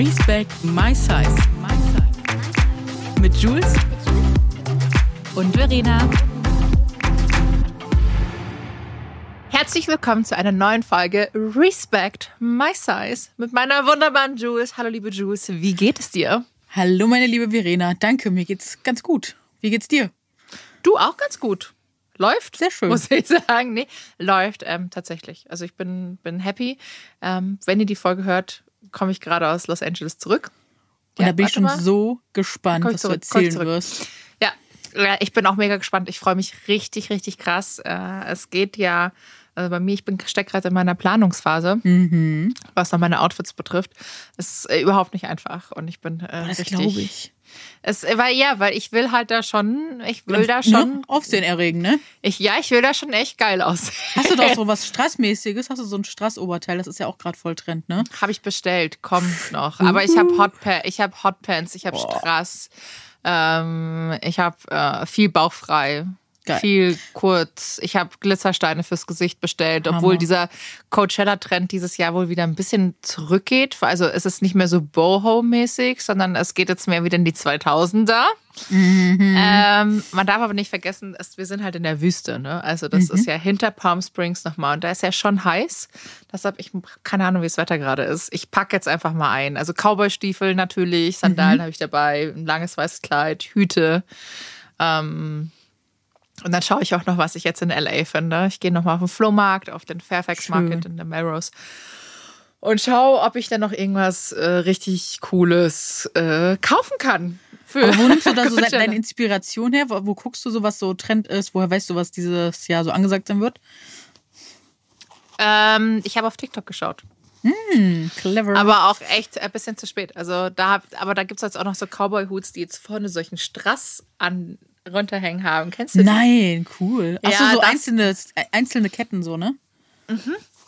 Respect My Size. Mit Jules und Verena. Herzlich willkommen zu einer neuen Folge Respect My Size mit meiner wunderbaren Jules. Hallo liebe Jules, wie geht es dir? Hallo meine liebe Verena, danke, mir geht's ganz gut. Wie geht's dir? Du auch ganz gut. Läuft? Sehr schön. Muss ich sagen. Nee, läuft ähm, tatsächlich. Also ich bin, bin happy. Ähm, wenn ihr die Folge hört, komme ich gerade aus Los Angeles zurück. Und Ja, da bin ich schon mal. so gespannt, was du zurück, ich erzählen wirst. Ja, ich bin auch mega gespannt. Ich freue mich richtig, richtig krass. Äh, es geht ja, also bei mir, ich bin stecke gerade in meiner Planungsphase, Mhm. was dann meine Outfits betrifft. Es ist äh, überhaupt nicht einfach und ich bin äh, Das richtig. ich. Es, weil ja, weil ich will halt da schon, ich will da schon, Ne? Aufsehen erregen, ne? ich, ja, ich will da schon echt geil aussehen. Hast du doch so was Strassmäßiges? Hast du so ein Strassoberteil? Das ist ja auch gerade voll Trend, ne? Habe ich bestellt, kommt noch. Aber ich habe Hotpants, ich habe Hotpants, ich habe. Strass, ähm, ich habe äh, viel bauchfrei. Geil. Viel kurz. Ich habe Glitzersteine fürs Gesicht bestellt, obwohl Hammer. dieser Coachella-Trend dieses Jahr wohl wieder ein bisschen zurückgeht. Also es ist nicht mehr so Boho-mäßig, sondern es geht jetzt mehr wieder in die 2000er. Mhm. Ähm, man darf aber nicht vergessen, es, wir sind halt in der Wüste. Ne? Also das Mhm. ist ja hinter Palm Springs nochmal und da ist ja schon heiß. Deshalb, ich keine Ahnung, wie das Wetter gerade ist. Ich packe jetzt einfach mal ein. Also Cowboy-Stiefel natürlich, Sandalen Mhm. habe ich dabei, ein langes weißes Kleid, Hüte. Ähm, und dann schaue ich auch noch, was ich jetzt in LA finde. Ich gehe nochmal auf den Flohmarkt, auf den Fairfax Schön. Market in der Melrose und schaue, ob ich dann noch irgendwas äh, richtig Cooles äh, kaufen kann. Für Aber wo nimmst du da so deine Inspiration her? Wo, wo guckst du so, was so Trend ist? Woher weißt du, was dieses Jahr so angesagt sein wird? Ähm, ich habe auf TikTok geschaut. Clever. Aber auch echt ein bisschen zu spät. Also da, aber da gibt es jetzt auch noch so Cowboy-Hoots, die jetzt vorne solchen Strass an runterhängen haben. Kennst du die? Nein, cool. Achso, Ja, so das- einzelne, einzelne Ketten so, ne? Genau,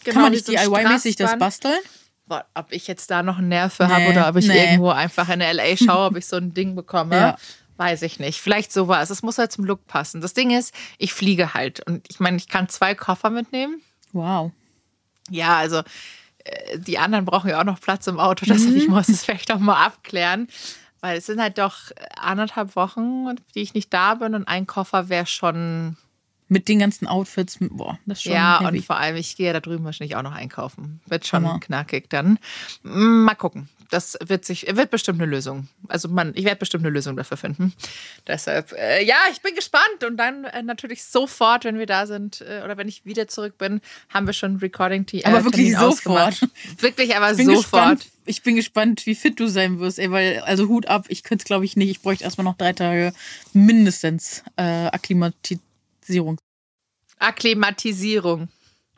Kann man wie nicht so DIY-mäßig das basteln? Boah, ob ich jetzt da noch einen Nerv für habe Nee, oder ob ich nee. irgendwo einfach in LA schaue, ob ich so ein Ding bekomme. Ja. Weiß ich nicht. Vielleicht sowas. Es muss halt zum Look passen. Das Ding ist, ich fliege halt. Und ich meine, ich kann zwei Koffer mitnehmen. Wow. Ja, also äh, die anderen brauchen ja auch noch Platz im Auto. Deshalb ich muss es vielleicht auch mal abklären. Weil es sind halt doch anderthalb Wochen, die ich nicht da bin. Und ein Koffer wäre schon. Mit den ganzen Outfits, boah, das ist schon ja, heavy. und vor allem, ich gehe ja da drüben wahrscheinlich auch noch einkaufen. Wird schon Hammer. knackig dann. Mal gucken. Das wird sich, wird bestimmt eine Lösung. Also man, ich werde bestimmt eine Lösung dafür finden. Deshalb, äh, ja, ich bin gespannt. Und dann äh, natürlich sofort, wenn wir da sind äh, oder wenn ich wieder zurück bin, haben wir schon Recording T Aber wirklich Termin sofort. ausgemacht. Wirklich, aber Ich sofort. gespannt, ich bin gespannt, wie fit du sein wirst, ey, weil, also Hut ab, ich könnte es glaube ich nicht. Ich bräuchte erstmal noch drei Tage mindestens äh, Akklimatisierung. Akklimatisierung.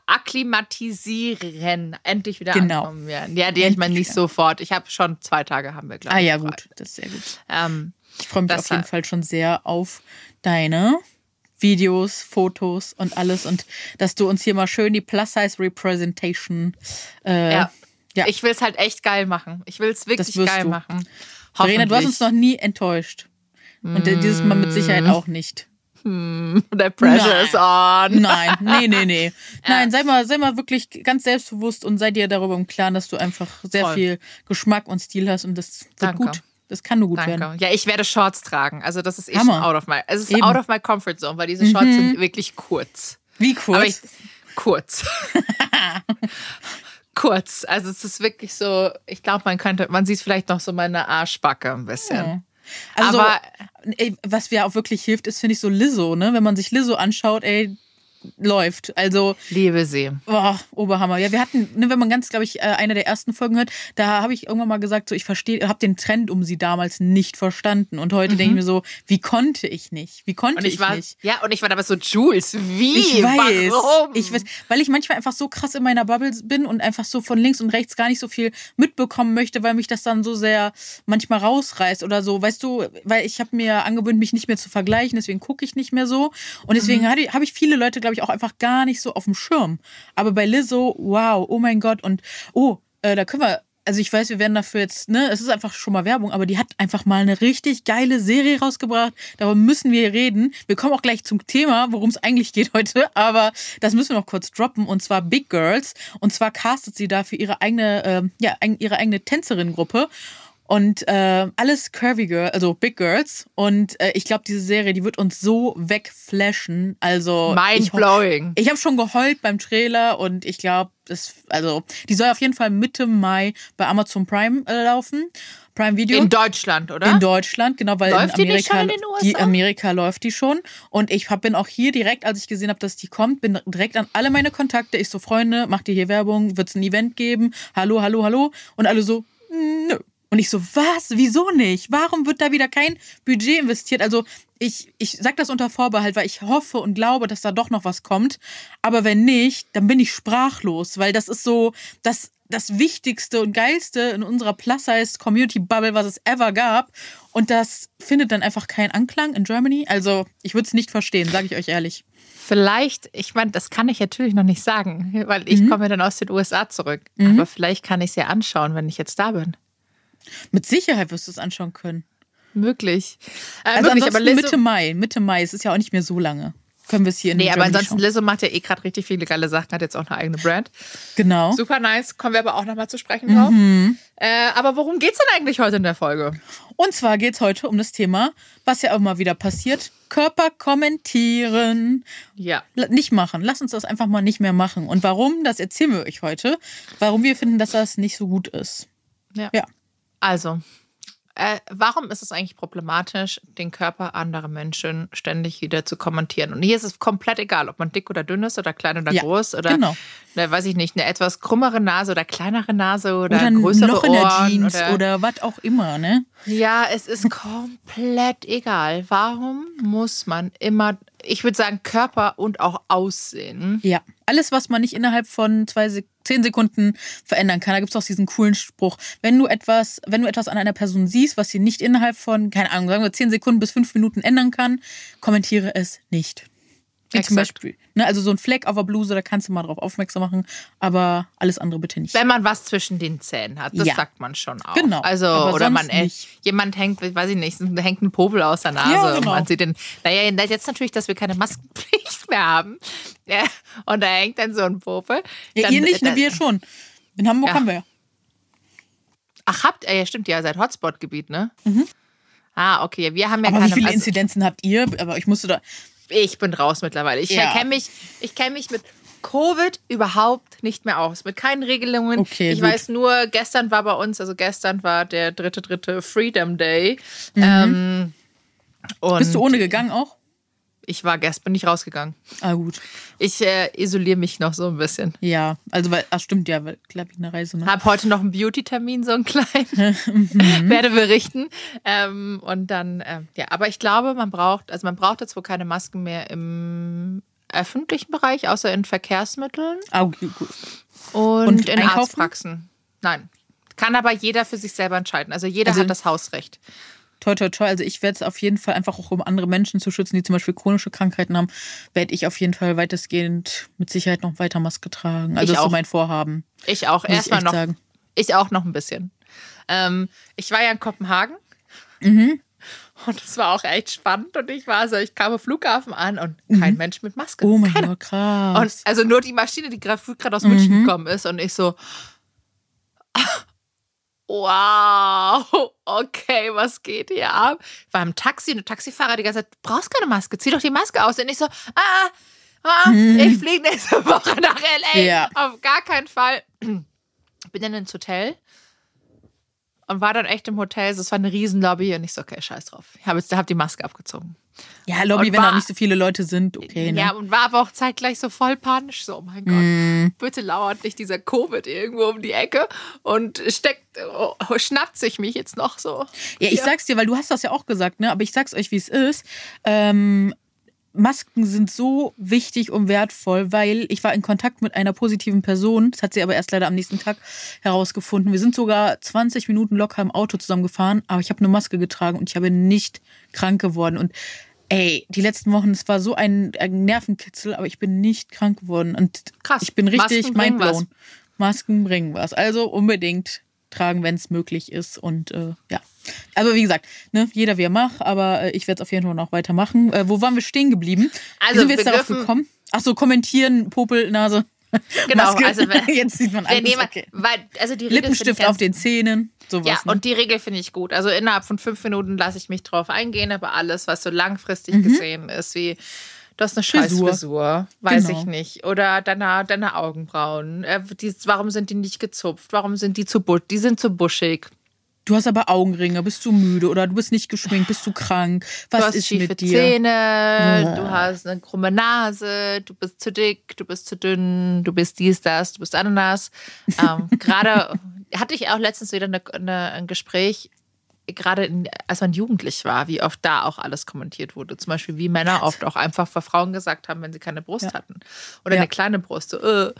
Akklimatisieren. Endlich wieder Genau. ankommen werden. Ja, die ich meine nicht wieder. sofort. Ich habe schon zwei Tage haben wir, glaube Ah ich. ja, frei. gut, das ist sehr gut. Ähm, Ich freue mich auf jeden Fall schon sehr auf deine Videos, Fotos und alles und dass du uns hier mal schön die Plus-Size-Representation äh, ja. ja. Ich will es halt echt geil machen. Ich will es wirklich geil du. machen. Verena, du hast uns noch nie enttäuscht. Und äh, dieses Mal mit Sicherheit auch nicht. The pressure is on. Nein, nee, nee, nee. Nein, sei mal, sei mal wirklich ganz selbstbewusst und sei dir darüber im Klaren, dass du einfach sehr Voll. viel Geschmack und Stil hast und das wird Danke. gut. Das kann nur gut werden. Danke. Ja, ich werde Shorts tragen. Also das ist eh schon out of my. Es ist Eben. out of my comfort zone, weil diese Shorts sind wirklich kurz. Wie Aber ich, kurz. kurz. kurz. Also es ist wirklich so, ich glaube, man könnte, man sieht vielleicht noch so meine Arschbacke ein bisschen. Also, Aber- ey, was mir auch wirklich hilft, ist, finde ich, so Lizzo, ne? Wenn man sich Lizzo anschaut, ey, läuft. Also, Liebe sie. boah, Oberhammer. Ja, wir hatten, ne, wenn man ganz, glaube ich, äh, eine der ersten Folgen hört, da habe ich irgendwann mal gesagt, so, ich verstehe, habe den Trend um sie damals nicht verstanden. Und heute denke ich mir so, wie konnte ich nicht? Wie konnte Und ich ich, war, nicht? ja, und ich war dabei so, Jules, wie? Ich weiß, Warum? ich weiß, weil ich manchmal einfach so krass in meiner Bubble bin und einfach so von links und rechts gar nicht so viel mitbekommen möchte, weil mich das dann so sehr manchmal rausreißt oder so, weißt du, weil ich habe mir angewöhnt, mich nicht mehr zu vergleichen, deswegen gucke ich nicht mehr so und deswegen Mhm. habe ich viele Leute, glaube ich, auch einfach gar nicht so auf dem Schirm. Aber bei Lizzo, wow, oh mein Gott und oh, äh, da können wir also ich weiß, wir werden dafür jetzt, ne, es ist einfach schon mal Werbung, aber die hat einfach mal eine richtig geile Serie rausgebracht. Darüber müssen wir reden. Wir kommen auch gleich zum Thema, worum es eigentlich geht heute, aber das müssen wir noch kurz droppen und zwar Big Girls. Und zwar castet sie da für ihre eigene, äh, ja, ihre eigene Tänzerinnengruppe. Und äh, alles Curvy Girl, also Big Girls. Und äh, ich glaube, diese Serie, die wird uns so wegflashen. Also Mind blowing. Ich, ich habe schon geheult beim Trailer und ich glaube, das, also die soll auf jeden Fall Mitte Mai bei Amazon Prime äh, laufen. Prime Video. In Deutschland, oder? In Deutschland, genau, weil läuft in Amerika, die, in den USA? die Amerika läuft die schon. Und ich hab, bin auch hier direkt, als ich gesehen habe, dass die kommt, bin direkt an alle meine Kontakte. Ich so, Freunde, macht ihr hier Werbung? Wird es ein Event geben? Hallo, hallo, hallo? Und alle so, nö. Und ich so, was? Wieso nicht? Warum wird da wieder kein Budget investiert? Also ich, ich sage das unter Vorbehalt, weil ich hoffe und glaube, dass da doch noch was kommt. Aber wenn nicht, dann bin ich sprachlos, weil das ist so das, das Wichtigste und Geilste in unserer Plus-Size-Community-Bubble, was es ever gab. Und das findet dann einfach keinen Anklang in Germany. Also ich würde es nicht verstehen, sage ich euch ehrlich. Vielleicht, ich meine, das kann ich natürlich noch nicht sagen, weil ich mhm. komme dann aus den USA zurück. Mhm. Aber vielleicht kann ich es ja anschauen, wenn ich jetzt da bin. Mit Sicherheit wirst du es anschauen können. Möglich. Äh, also möglich, aber Mitte Mai. Mitte Mai. Es ist ja auch nicht mehr so lange. Können wir es hier in Nee, aber ansonsten, Lizzo macht ja eh gerade richtig viele geile Sachen, hat jetzt auch eine eigene Brand. Genau. Super nice. Kommen wir aber auch nochmal zu sprechen drauf. Mhm. Äh, aber worum geht es denn eigentlich heute in der Folge? Und zwar geht es heute um das Thema, was ja auch mal wieder passiert: Körper kommentieren. Ja. Nicht machen. Lass uns das einfach mal nicht mehr machen. Und warum, das erzählen wir euch heute. Warum wir finden, dass das nicht so gut ist. Ja. ja. Also, äh, warum ist es eigentlich problematisch, den Körper anderer Menschen ständig wieder zu kommentieren? Und hier ist es komplett egal, ob man dick oder dünn ist oder klein oder ja, groß oder, genau. Ne, weiß ich nicht, eine etwas krummere Nase oder kleinere Nase oder, oder größere Loch in der Ohren Jeans oder, oder was auch immer, ne? Ja, es ist komplett egal. Warum muss man immer, ich würde sagen, Körper und auch Aussehen? Ja, alles, was man nicht innerhalb von zwei Sekunden zehn Sekunden verändern kann. Da gibt es auch diesen coolen Spruch. Wenn du etwas, wenn du etwas an einer Person siehst, was sie nicht innerhalb von, keine Ahnung, sagen wir zehn Sekunden bis fünf Minuten ändern kann, kommentiere es nicht. Wie Exakt. zum Beispiel. Ne, also so ein Fleck auf der Bluse, da kannst du mal drauf aufmerksam machen, aber alles andere bitte nicht. Wenn man was zwischen den Zähnen hat, das ja. sagt man schon auch. Genau. Also, oder man, ey, jemand hängt, weiß ich nicht, hängt ein Popel aus der Nase ja, genau. und man sieht den. Naja, jetzt natürlich, dass wir keine Maskenpflicht mehr haben. Ja, und da hängt dann so ein Popel. Ja, dann, ihr nicht, ne, wir schon. In Hamburg ja. haben wir ja. Ach, habt ihr, ja, stimmt, ja, seid Hotspot-Gebiet, ne? Mhm. Ah, okay. Wir haben ja aber keine. Wie viele also, Inzidenzen habt ihr? Aber ich musste da ich bin raus mittlerweile. Ich ja. kenne mich, kenn mich mit Covid überhaupt nicht mehr aus. Mit keinen Regelungen. Okay, ich gut. weiß nur, gestern war bei uns, also gestern war der dritte, dritte Freedom Day. Mhm. Ähm, Bist du ohne gegangen auch? Ich war gestern, bin nicht rausgegangen. Ah, gut. Ich äh, isoliere mich noch so ein bisschen. Ja, also, weil, ach, stimmt ja, weil, glaube ich, eine Reise. Ne? Hab heute noch einen Beauty-Termin, so einen kleinen. mhm. Werde berichten. Ähm, und dann, äh, ja, aber ich glaube, man braucht, also man braucht jetzt wohl keine Masken mehr im öffentlichen Bereich, außer in Verkehrsmitteln. Ah, okay, gut. Und, und in einkaufen? Arztpraxen. Nein. Kann aber jeder für sich selber entscheiden. Also jeder also, hat das Hausrecht toi, toi, toi. Also ich werde es auf jeden Fall einfach auch, um andere Menschen zu schützen, die zum Beispiel chronische Krankheiten haben, werde ich auf jeden Fall weitestgehend mit Sicherheit noch weiter Maske tragen. Also ich das ist so mein Vorhaben. Ich auch. Erstmal noch. Sagen. Ich auch noch ein bisschen. Ähm, ich war ja in Kopenhagen. Mhm. Und es war auch echt spannend. Und ich war so, ich kam am Flughafen an und kein mhm. Mensch mit Maske. Oh mein Gott, krass. Und also nur die Maschine, die gerade aus München mhm. gekommen ist. Und ich so, wow, okay, was geht hier ab? Ich war im Taxi und der Taxifahrer die ganze Zeit, du brauchst keine Maske, zieh doch die Maske aus. Und ich so, ah, ah hm. ich fliege nächste Woche nach L.A. Ja. Auf gar keinen Fall. Bin dann ins Hotel und war dann echt im Hotel. Es war eine Riesenlobby und ich so, okay, scheiß drauf. Ich habe hab die Maske abgezogen. Ja, Lobby, und wenn war, da nicht so viele Leute sind, okay. Ne? Ja, und war aber auch zeitgleich so voll panisch. So, oh mein Gott, mm. bitte lauert nicht dieser Covid irgendwo um die Ecke und steckt, oh, schnappt sich mich jetzt noch so. Ja, ich ja. sag's dir, weil du hast das ja auch gesagt, ne? Aber ich sag's euch, wie es ist. Ähm, Masken sind so wichtig und wertvoll, weil ich war in Kontakt mit einer positiven Person. Das hat sie aber erst leider am nächsten Tag herausgefunden. Wir sind sogar 20 Minuten locker im Auto zusammengefahren, aber ich habe eine Maske getragen und ich habe nicht krank geworden. Und ey, die letzten Wochen, es war so ein, ein Nervenkitzel, aber ich bin nicht krank geworden. Und Krass. ich bin richtig mindblown. Masken bringen was. Also unbedingt tragen, wenn es möglich ist. Und äh, ja. Also wie gesagt, ne, jeder wie er macht, aber äh, ich werde es auf jeden Fall noch weitermachen. Äh, wo waren wir stehen geblieben? Also wie sind wir jetzt wir darauf gekommen? Ach so, kommentieren, Popel, Nase. Genau, Maske. also wenn- jetzt sieht man alles. Okay. weil, also die Regel Lippenstift auf den Zähnen, sowas. Ja, ne? und die Regel finde ich gut. Also innerhalb von fünf Minuten lasse ich mich drauf eingehen, aber alles, was so langfristig Mhm. gesehen ist, wie das ist eine scheiß Frisur. Frisur, weiß Genau. ich nicht. Oder deine, deine Augenbrauen. Äh, die, warum sind die nicht gezupft? Warum sind die zu busch? Die sind zu buschig. Du hast aber Augenringe, bist du müde oder du bist nicht geschminkt, bist du krank? Was du hast ist schiefe mit dir? Zähne, du hast eine krumme Nase, du bist zu dick, du bist zu dünn, du bist dies, das, du bist Ananas. Ähm, Gerade hatte ich auch letztens wieder eine, eine, ein Gespräch, gerade als man jugendlich war, wie oft da auch alles kommentiert wurde. Zum Beispiel, wie Männer oft auch einfach vor Frauen gesagt haben, wenn sie keine Brust Ja. hatten. Oder Ja. eine kleine Brust. So, äh,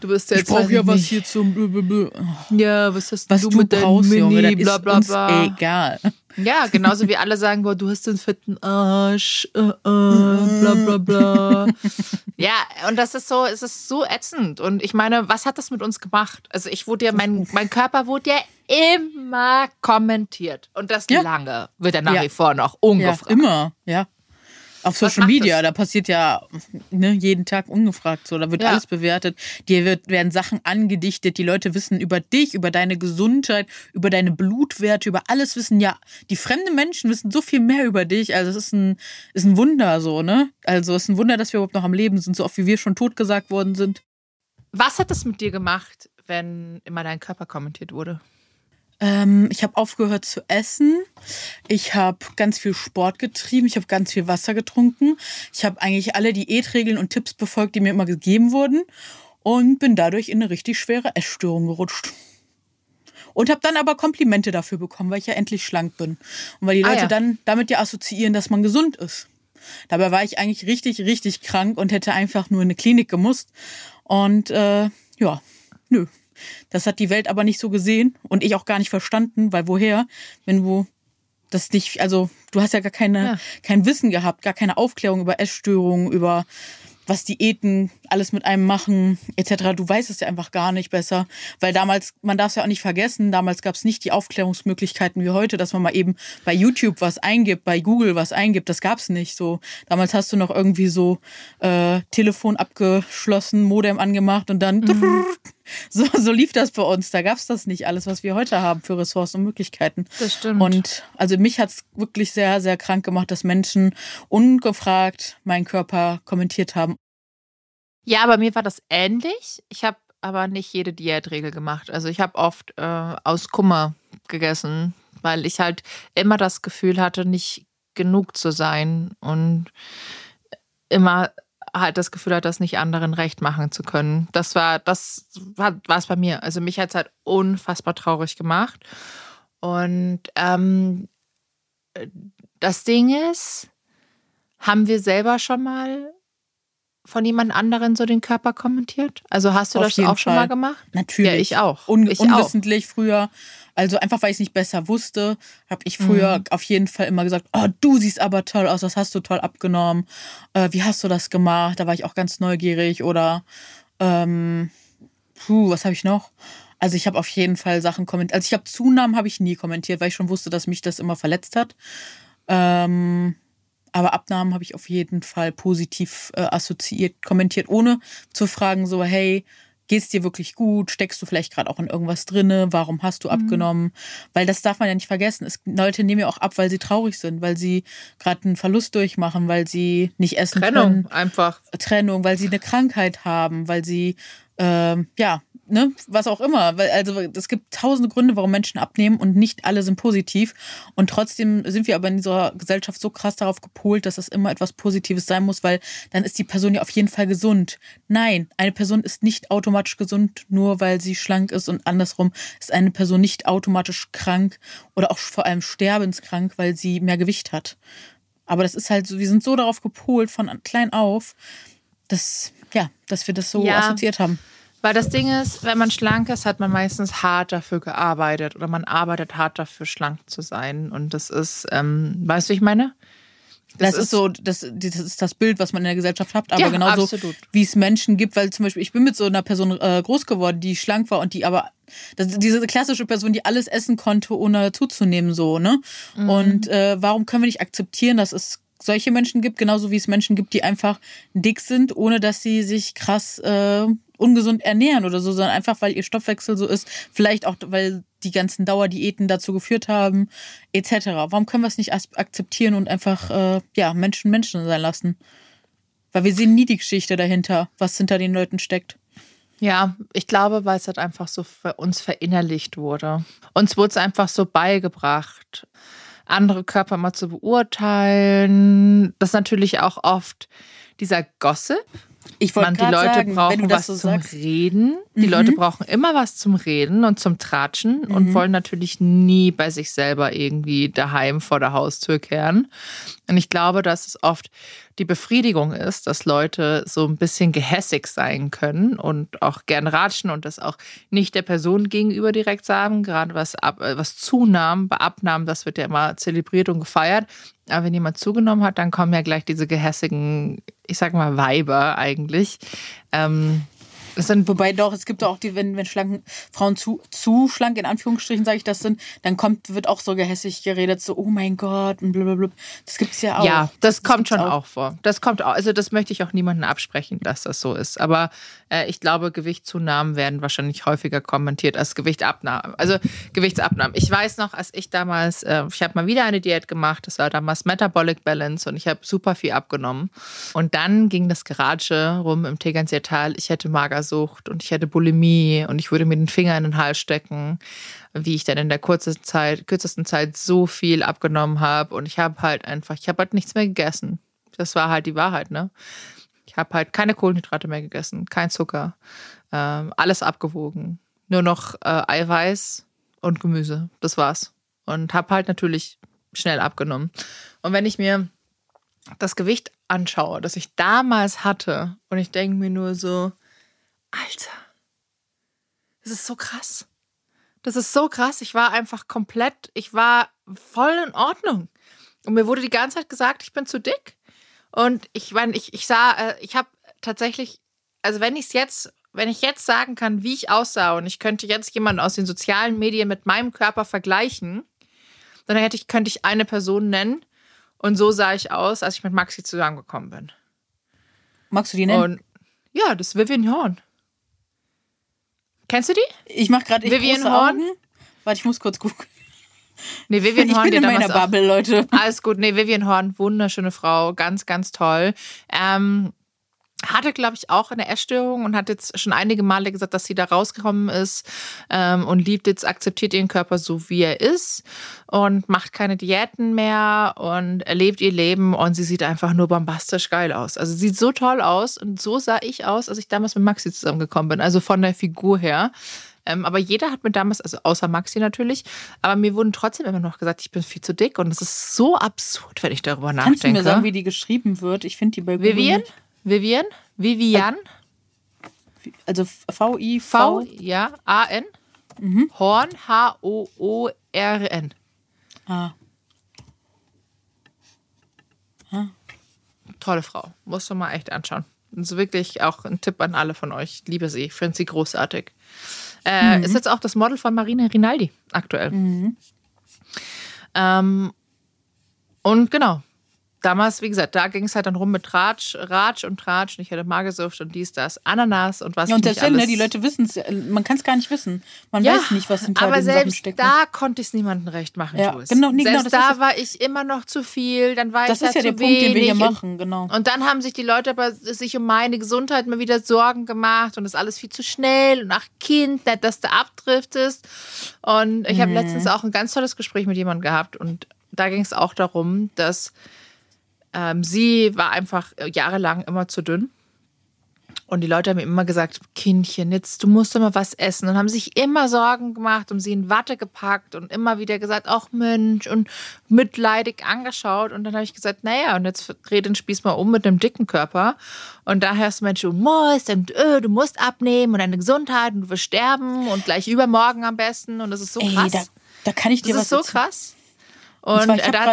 du bist jetzt. Ich brauche ja was nicht. hier zum Blablabla. Ja, was hast Was du du mit deinem brauchst, Junge, Mini, das bla bla bla. egal. Ja, genauso wie alle sagen, boah, du hast den fetten Arsch, äh, äh, bla bla bla. ja, und das ist so, es ist so ätzend. Und ich meine, was hat das mit uns gemacht? Also ich wurde ja, mein, mein Körper wurde ja immer kommentiert. Und das Ja. lange wird er nach Ja. wie vor noch Ja, ungefragt. immer, ja. Auf Social Media, das? da passiert ja ne, jeden Tag ungefragt so, da wird Ja. alles bewertet. Dir wird, werden Sachen angedichtet, die Leute wissen über dich, über deine Gesundheit, über deine Blutwerte, über alles wissen ja, die fremden Menschen wissen so viel mehr über dich. Also es ist ein, ist ein Wunder so, ne? Also es ist ein Wunder, dass wir überhaupt noch am Leben sind, so oft wie wir schon tot gesagt worden sind. Was hat das mit dir gemacht, wenn immer dein Körper kommentiert wurde? Ähm, ich habe aufgehört zu essen. Ich habe ganz viel Sport getrieben. Ich habe ganz viel Wasser getrunken. Ich habe eigentlich alle Diätregeln und Tipps befolgt, die mir immer gegeben wurden. Und bin dadurch in eine richtig schwere Essstörung gerutscht. Und habe dann aber Komplimente dafür bekommen, weil ich ja endlich schlank bin. Und weil die Ah, Leute ja. dann damit ja assoziieren, dass man gesund ist. Dabei war ich eigentlich richtig, richtig krank und hätte einfach nur in eine Klinik gemusst. Und äh, ja, nö. Das hat die Welt aber nicht so gesehen und ich auch gar nicht verstanden, weil woher, wenn du das nicht, also du hast ja gar keine, Ja. kein Wissen gehabt, gar keine Aufklärung über Essstörungen, über was Diäten alles mit einem machen, etc. Du weißt es ja einfach gar nicht besser. Weil damals, man darf es ja auch nicht vergessen, damals gab es nicht die Aufklärungsmöglichkeiten wie heute, dass man mal eben bei YouTube was eingibt, bei Google was eingibt. Das gab es nicht so. Damals hast du noch irgendwie so äh, Telefon abgeschlossen, Modem angemacht und dann so, so lief das bei uns. Da gab es das nicht alles, was wir heute haben für Ressourcen und Möglichkeiten. Das stimmt. Und also mich hat es wirklich sehr, sehr krank gemacht, dass Menschen ungefragt meinen Körper kommentiert haben. Ja, bei mir war das ähnlich. Ich habe aber nicht jede Diätregel gemacht. Also ich habe oft äh, aus Kummer gegessen, weil ich halt immer das Gefühl hatte, nicht genug zu sein und immer halt das Gefühl hatte, das nicht anderen recht machen zu können. Das war, das war es bei mir. Also mich hat es halt unfassbar traurig gemacht. Und ähm, das Ding ist, haben wir selber schon mal von jemand anderen so den Körper kommentiert? Also hast du Auf das auch schon Fall. mal gemacht? Natürlich. Ja, ich auch. Un ich auch. unwissentlich früher. Also einfach, weil ich es nicht besser wusste, habe ich früher Mhm. auf jeden Fall immer gesagt, oh, du siehst aber toll aus, das hast du toll abgenommen. Äh, wie hast du das gemacht? Da war ich auch ganz neugierig. Oder, ähm, puh, was habe ich noch? Also ich habe auf jeden Fall Sachen kommentiert. Also ich habe Zunahmen habe ich nie kommentiert, weil ich schon wusste, dass mich das immer verletzt hat. Ähm, aber Abnahmen habe ich auf jeden Fall positiv äh, assoziiert, kommentiert, ohne zu fragen, so, hey, geht's dir wirklich gut? Steckst du vielleicht gerade auch in irgendwas drinne? Warum hast du Mhm. abgenommen? Weil das darf man ja nicht vergessen. Es, Leute nehmen ja auch ab, weil sie traurig sind, weil sie gerade einen Verlust durchmachen, weil sie nicht essen Trennung können. einfach. Trennung, weil sie eine Krankheit haben, weil sie, ähm, ja, ne, was auch immer. Weil, also es gibt tausende Gründe, warum Menschen abnehmen und nicht alle sind positiv. Und trotzdem sind wir aber in dieser Gesellschaft so krass darauf gepolt, dass es immer etwas Positives sein muss, weil dann ist die Person ja auf jeden Fall gesund. Nein, eine Person ist nicht automatisch gesund, nur weil sie schlank ist und andersrum ist eine Person nicht automatisch krank oder auch vor allem sterbenskrank, weil sie mehr Gewicht hat. Aber das ist halt so, wir sind so darauf gepolt von klein auf, dass, ja, dass wir das so Ja. assoziiert haben. Weil das Ding ist, wenn man schlank ist, hat man meistens hart dafür gearbeitet oder man arbeitet hart dafür, schlank zu sein. Und das ist, ähm, weißt du, wie ich meine? Das, ist so, das, das ist das Bild, was man in der Gesellschaft hat, aber Ja, genauso absolut. wie es Menschen gibt, weil zum Beispiel ich bin mit so einer Person äh, groß geworden, die schlank war und die aber das, diese klassische Person, die alles essen konnte, ohne zuzunehmen, so, ne? Und äh, warum können wir nicht akzeptieren, dass es solche Menschen gibt, genauso wie es Menschen gibt, die einfach dick sind, ohne dass sie sich krass äh, ungesund ernähren oder so, sondern einfach, weil ihr Stoffwechsel so ist, vielleicht auch, weil die ganzen Dauerdiäten dazu geführt haben, etc. Warum können wir es nicht akzeptieren und einfach äh, ja Menschen Menschen sein lassen? Weil wir sehen nie die Geschichte dahinter, was hinter den Leuten steckt. Ja, ich glaube, weil es halt einfach so für uns verinnerlicht wurde. Uns wurde es einfach so beigebracht, andere Körper mal zu beurteilen. Das ist natürlich auch oft dieser Gossip. Ich wollte die gerade Leute sagen, wenn brauchen du das was so zum sagst. Reden. Die Mhm. Leute brauchen immer was zum Reden und zum Tratschen und Mhm. wollen natürlich nie bei sich selber irgendwie daheim vor der Haustür kehren. Und ich glaube, dass es oft die Befriedigung ist, dass Leute so ein bisschen gehässig sein können und auch gern ratschen und das auch nicht der Person gegenüber direkt sagen, gerade was, ab, äh, was zunahm, bei Abnahmen, das wird ja immer zelebriert und gefeiert. Aber wenn jemand zugenommen hat, dann kommen ja gleich diese gehässigen, ich sag mal, Weiber eigentlich. Ähm, es sind Wobei doch, es gibt auch die, wenn, wenn schlanken Frauen zu, zu schlank, in Anführungsstrichen sage ich das sind, dann kommt, wird auch so gehässig geredet, so, oh mein Gott, und blablabla. Das gibt's ja auch. Ja, das, kommt gibt's schon auch. vor. Das kommt auch. Also das möchte ich auch niemandem absprechen, dass das so ist. Aber äh, ich glaube, Gewichtszunahmen werden wahrscheinlich häufiger kommentiert als Gewichtabnahmen. Also Gewichtsabnahmen. Ich weiß noch, als ich damals, äh, ich habe mal wieder eine Diät gemacht. Das war damals Metabolic Balance und ich habe super viel abgenommen. Und dann ging das Geratsche rum im Tegernseer Tal. Ich hätte Magersucht und ich hätte Bulimie und ich würde mir den Finger in den Hals stecken wie ich dann in der kürzesten Zeit, kürzesten Zeit so viel abgenommen habe. Und ich habe halt einfach, ich habe halt nichts mehr gegessen. Das war halt die Wahrheit, ne? Ich habe halt keine Kohlenhydrate mehr gegessen, kein Zucker, ähm, alles abgewogen. Nur noch äh, Eiweiß und Gemüse. Das war's. Und habe halt natürlich schnell abgenommen. Und wenn ich mir das Gewicht anschaue, das ich damals hatte, und ich denke mir nur so, Alter, das ist so krass. Das ist so krass. Ich war einfach komplett, ich war voll in Ordnung. Und mir wurde die ganze Zeit gesagt, ich bin zu dick. Und ich meine, ich, ich sah, äh, ich habe tatsächlich, also wenn ich es jetzt, wenn ich jetzt sagen kann, wie ich aussah und ich könnte jetzt jemanden aus den sozialen Medien mit meinem Körper vergleichen, dann hätte ich, könnte ich eine Person nennen. Und so sah ich aus, als ich mit Maxi zusammengekommen bin. Magst du die nennen? Und ja, das ist Vivian Horn. Kennst du die? ich mach gerade Vivian Horn? Augen. Warte, ich muss kurz gucken. Nee, Vivian Ich Horn, bin in meiner Bubble, Leute. Alles gut. Nee, Vivian Horn, wunderschöne Frau, ganz, ganz toll. Ähm, hatte, glaube ich, auch eine Essstörung und hat jetzt schon einige Male gesagt, dass sie da rausgekommen ist ähm, und liebt jetzt, akzeptiert ihren Körper so, wie er ist und macht keine Diäten mehr und erlebt ihr Leben und sie sieht einfach nur bombastisch geil aus. Also sie sieht so toll aus und so sah ich aus, als ich damals mit Maxi zusammengekommen bin, also von der Figur her. Ähm, aber jeder hat mir damals, also außer Maxi natürlich, aber mir wurden trotzdem immer noch gesagt, ich bin viel zu dick und das ist so absurd, wenn ich darüber Kannst du nachdenke. mir sagen, wie die geschrieben wird? Ich finde die bei Google Vivian? nicht. Vivian? Vivian? Also V-I-V. V, ja, A-N. Horn, H-O-O-R-N. Ah. Tolle Frau. Musst du mal echt anschauen. Das ist wirklich auch ein Tipp an alle von euch. Liebe sie. Ich finde sie großartig. Äh, Ist jetzt auch das Model von Marina Rinaldi aktuell. Ähm, und genau. Damals, wie gesagt, da ging es halt dann rum mit Ratsch, Ratsch und Tratsch. Und ich hatte Magersucht und dies, das, Ananas und was Ja, und selbst wenn, ne, die Leute wissen es, man kann es gar nicht wissen. Man weiß nicht, was hinter aber den Sachen selbst steckt. ne? da konnte ich es niemandem recht machen, Ja, Jules. genau, nee, genau, selbst das ist da war ich immer noch zu viel, dann war das ich ist da ja der Punkt, den wir hier machen, genau. Und dann haben sich die Leute aber sich um meine Gesundheit mal wieder Sorgen gemacht und das ist alles viel zu schnell und ach Kind, nicht, dass du abdriftest. Und ich Mhm. habe letztens auch ein ganz tolles Gespräch mit jemandem gehabt und da ging es auch darum, dass ähm, sie war einfach jahrelang immer zu dünn. Und die Leute haben mir immer gesagt, Kindchen, jetzt, du musst mal was essen. Und haben sich immer Sorgen gemacht, um sie in Watte gepackt und immer wieder gesagt, ach Mensch, und mitleidig angeschaut. Und dann habe ich gesagt, naja, und jetzt dreh den Spieß mal um mit einem dicken Körper. Und da hörst du Mensch, du musst und äh, du musst abnehmen und deine Gesundheit und du wirst sterben und gleich übermorgen am besten. Und das ist so Ey, krass. da, da kann ich dir das was ist so erzählen. krass. Und Und, zwar, ich äh, da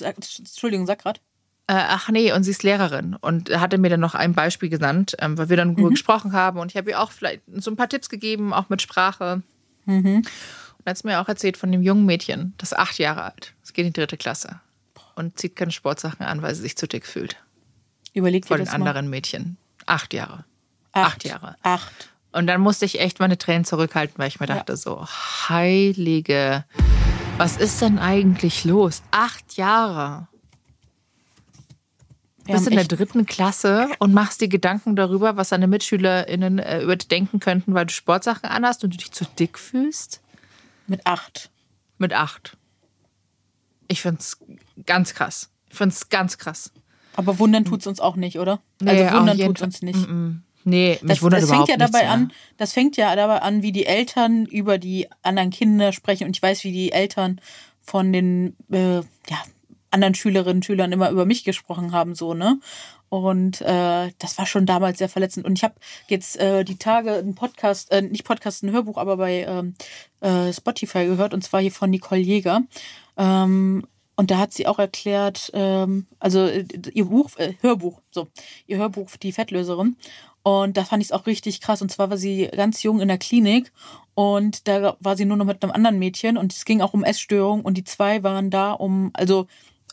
Entschuldigung, sag grad. Äh, ach nee, und sie ist Lehrerin und hatte mir dann noch ein Beispiel genannt, ähm, weil wir dann mhm. gesprochen haben und ich habe ihr auch vielleicht so ein paar Tipps gegeben, auch mit Sprache. Mhm. Und hat es mir auch erzählt von dem jungen Mädchen, das ist acht Jahre alt. Es geht in die dritte Klasse und zieht keine Sportsachen an, weil sie sich zu dick fühlt. Überlegt Vor den anderen Mädchen. Acht Jahre. Acht. Acht Jahre. Acht. Und dann musste ich echt meine Tränen zurückhalten, weil ich mir dachte, ja. so, heilige, was ist denn eigentlich los? Acht Jahre. Du bist in der dritten Klasse und machst dir Gedanken darüber, was deine MitschülerInnen äh, über dich denken könnten, weil du Sportsachen anhast und du dich zu dick fühlst? Mit acht. Mit acht. Ich find's ganz krass. Ich find's ganz krass. Aber wundern tut's uns auch nicht, oder? Nee, also wundern tut's uns nicht. Mm -mm. Nee, mich das, wundert das fängt ja dabei an, das fängt ja dabei an, wie die Eltern über die anderen Kinder sprechen. Und ich weiß, wie die Eltern von den äh, ja, anderen Schülerinnen und Schülern immer über mich gesprochen haben, so, ne? Und äh, das war schon damals sehr verletzend. Und ich habe jetzt äh, die Tage einen Podcast, äh, nicht Podcast, ein Hörbuch, aber bei ähm, äh, Spotify gehört, und zwar hier von Nicole Jäger. Ähm, und da hat sie auch erklärt, ähm, also äh, ihr Buch, äh, Hörbuch, so, ihr Hörbuch, die Fettlöserin. Und da fand ich es auch richtig krass. Und zwar war sie ganz jung in der Klinik und da war sie nur noch mit einem anderen Mädchen und es ging auch um Essstörungen und die zwei waren da, um, also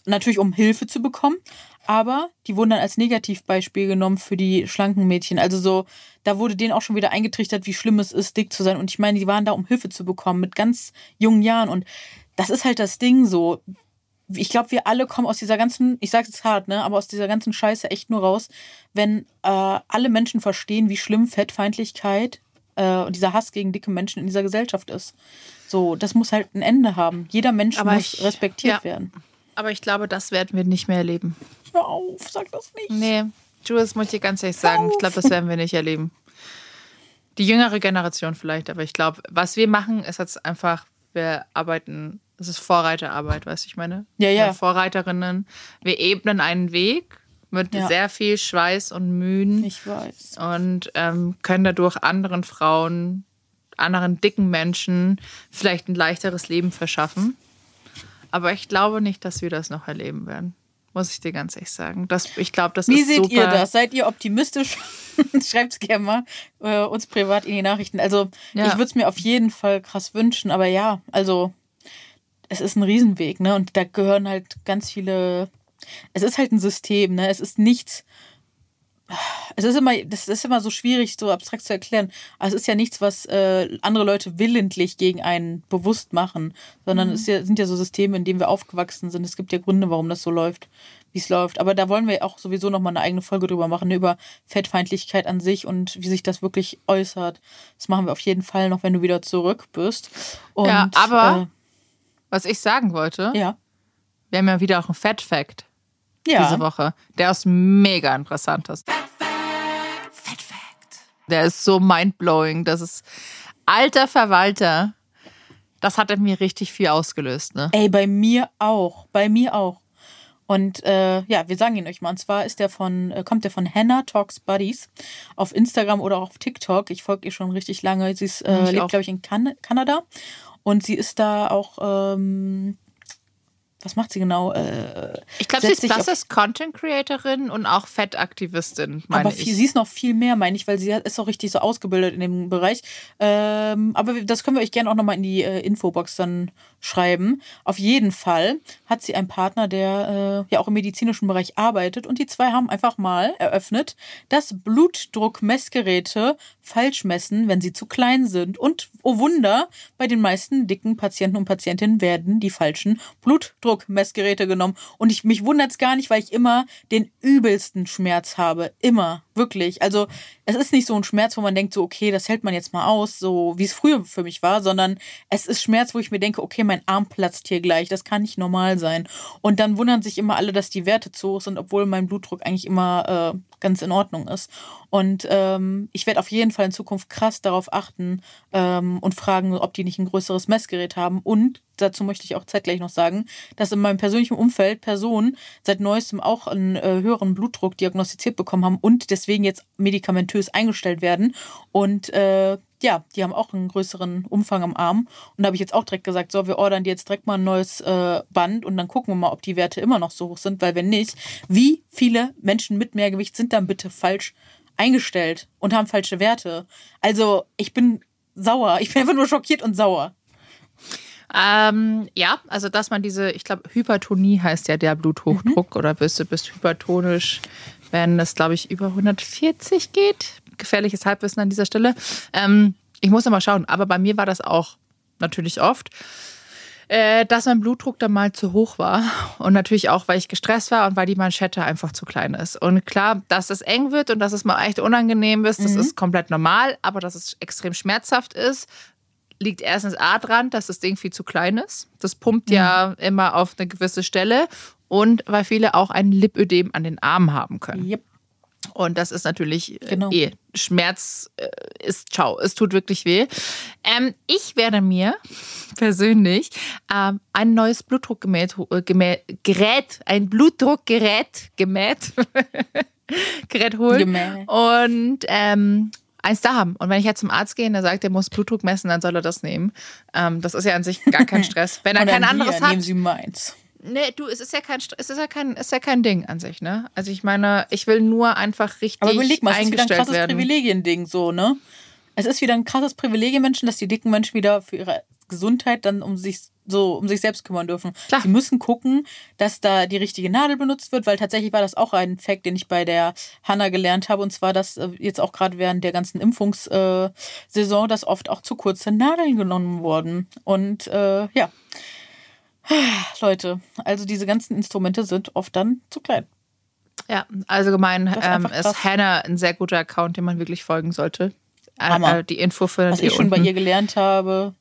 natürlich um Hilfe zu bekommen, aber die wurden dann als Negativbeispiel genommen für die schlanken Mädchen. Also so, da wurde denen auch schon wieder eingetrichtert, wie schlimm es ist, dick zu sein. Und ich meine, die waren da, um Hilfe zu bekommen mit ganz jungen Jahren. Und das ist halt das Ding so ich glaube, wir alle kommen aus dieser ganzen, ich sage es hart, ne, aber aus dieser ganzen Scheiße echt nur raus, wenn äh, alle Menschen verstehen, wie schlimm Fettfeindlichkeit äh, und dieser Hass gegen dicke Menschen in dieser Gesellschaft ist. So, das muss halt ein Ende haben. Jeder Mensch aber muss ich, respektiert ja, werden. Aber ich glaube, das werden wir nicht mehr erleben. Hör auf, sag das nicht. Nee, Jules, muss ich dir ganz ehrlich sagen, ich glaube, das werden wir nicht erleben. Die jüngere Generation vielleicht, aber ich glaube, was wir machen, ist jetzt einfach, wir arbeiten das ist Vorreiterarbeit, weißt du, ich meine? Ja, ja. Vorreiterinnen. Wir ebnen einen Weg mit ja. sehr viel Schweiß und Mühen. Ich weiß. Und ähm, können dadurch anderen Frauen, anderen dicken Menschen vielleicht ein leichteres Leben verschaffen. Aber ich glaube nicht, dass wir das noch erleben werden. Muss ich dir ganz ehrlich sagen. Das, ich glaube, das Wie ist seht super. ihr das? Seid ihr optimistisch? Schreibt es gerne mal äh, uns privat in die Nachrichten. Also, ja. ich würde es mir auf jeden Fall krass wünschen, aber ja, also es ist ein Riesenweg, ne? Und da gehören halt ganz viele. Es ist halt ein System, ne? Es ist nichts. Es ist immer, das ist immer so schwierig, so abstrakt zu erklären. Aber es ist ja nichts, was äh, andere Leute willentlich gegen einen bewusst machen, sondern mhm. es ja, sind ja so Systeme, in denen wir aufgewachsen sind. Es gibt ja Gründe, warum das so läuft, wie es läuft. Aber da wollen wir auch sowieso nochmal eine eigene Folge drüber machen, ne? über Fettfeindlichkeit an sich und wie sich das wirklich äußert. Das machen wir auf jeden Fall noch, wenn du wieder zurück bist. Und, ja, aber. Äh, was ich sagen wollte, ja. wir haben ja wieder auch einen Fat Fact ja. diese Woche. Der ist mega interessant. Ist. Fat Fact. Der ist so mindblowing. Das ist alter Verwalter. Das hat in mir richtig viel ausgelöst, ne? Ey, bei mir auch. Bei mir auch. Und äh, ja, wir sagen ihn euch mal. Und zwar ist der von, äh, kommt der von Hannah Talks Buddies auf Instagram oder auch auf TikTok. Ich folge ihr schon richtig lange. Sie ist, äh, lebt, glaube ich, in kan Kanada. Und sie ist da auch, ähm, was macht sie genau? Äh, ich glaube, sie ist klassische Content Creatorin und auch Fettaktivistin. Aber viel, sie ist noch viel mehr, meine ich, weil sie ist auch richtig so ausgebildet in dem Bereich. Ähm, aber das können wir euch gerne auch nochmal in die äh, Infobox dann schreiben. Auf jeden Fall hat sie einen Partner, der äh, ja auch im medizinischen Bereich arbeitet und die zwei haben einfach mal eröffnet, dass Blutdruckmessgeräte falsch messen, wenn sie zu klein sind. Und oh Wunder, bei den meisten dicken Patienten und Patientinnen werden die falschen Blutdruckmessgeräte genommen. Und ich, mich wundert es gar nicht, weil ich immer den übelsten Schmerz habe. Immer. Wirklich. Also es ist nicht so ein Schmerz, wo man denkt, so, okay, das hält man jetzt mal aus, so wie es früher für mich war, sondern es ist Schmerz, wo ich mir denke, okay, mein Arm platzt hier gleich, das kann nicht normal sein. Und dann wundern sich immer alle, dass die Werte zu hoch sind, obwohl mein Blutdruck eigentlich immer äh, ganz in Ordnung ist. Und ähm, ich werde auf jeden Fall in Zukunft krass darauf achten ähm, und fragen, ob die nicht ein größeres Messgerät haben. Und dazu möchte ich auch zeitgleich noch sagen, dass in meinem persönlichen Umfeld Personen seit neuestem auch einen äh, höheren Blutdruck diagnostiziert bekommen haben und deswegen deswegen jetzt medikamentös eingestellt werden. Und äh, ja, die haben auch einen größeren Umfang am Arm. Und da habe ich jetzt auch direkt gesagt, so, wir ordern dir jetzt direkt mal ein neues äh, Band und dann gucken wir mal, ob die Werte immer noch so hoch sind, weil wenn nicht, wie viele Menschen mit Mehrgewicht sind dann bitte falsch eingestellt und haben falsche Werte? Also ich bin sauer. Ich bin einfach nur schockiert und sauer. Ähm, ja, also dass man diese, ich glaube, Hypertonie heißt ja der Bluthochdruck mhm. oder bist du bist hypertonisch, wenn es, glaube ich, über 140 geht. Gefährliches Halbwissen an dieser Stelle. Ähm, ich muss mal schauen, aber bei mir war das auch natürlich oft, äh, dass mein Blutdruck dann mal zu hoch war. Und natürlich auch, weil ich gestresst war und weil die Manschette einfach zu klein ist. Und klar, dass es eng wird und dass es mal echt unangenehm ist, das mhm. ist komplett normal, aber dass es extrem schmerzhaft ist, liegt erstens A dran, dass das Ding viel zu klein ist. Das pumpt ja, ja immer auf eine gewisse Stelle und weil viele auch ein Lipödem an den Armen haben können. Yep. Und das ist natürlich äh, genau. eh Schmerz äh, ist ciao. Es tut wirklich weh. Ähm, ich werde mir persönlich ähm, ein neues Blutdruckgerät, äh, Gerät, ein Blutdruckgerät gemäht, Gerät holen. Gemäh. Und ähm, eins da haben. Und wenn ich jetzt zum Arzt gehe und er sagt, er muss Blutdruck messen, dann soll er das nehmen. Ähm, das ist ja an sich gar kein Stress. Wenn er kein anderes hier, hat. Nehmen Sie meins. Nee, du, es ist ja kein es ist ja kein, ist ja kein Ding an sich, ne? Also ich meine, ich will nur einfach richtig Aber überleg mal, es ist wieder ein krasses werden. Privilegiending, so, ne? Es ist wieder ein krasses Privilegien Menschen, dass die dicken Menschen wieder für ihre Gesundheit dann um sich so um sich selbst kümmern dürfen. Klar. Sie müssen gucken, dass da die richtige Nadel benutzt wird, weil tatsächlich war das auch ein Fact, den ich bei der Hanna gelernt habe. Und zwar, dass äh, jetzt auch gerade während der ganzen Impfungssaison, dass oft auch zu kurze Nadeln genommen wurden. Und äh, ja, Leute, also diese ganzen Instrumente sind oft dann zu klein. Ja, allgemein ähm, ist Hannah ein sehr guter Account, dem man wirklich folgen sollte. Äh, die Info für Was ich schon unten. bei ihr gelernt habe,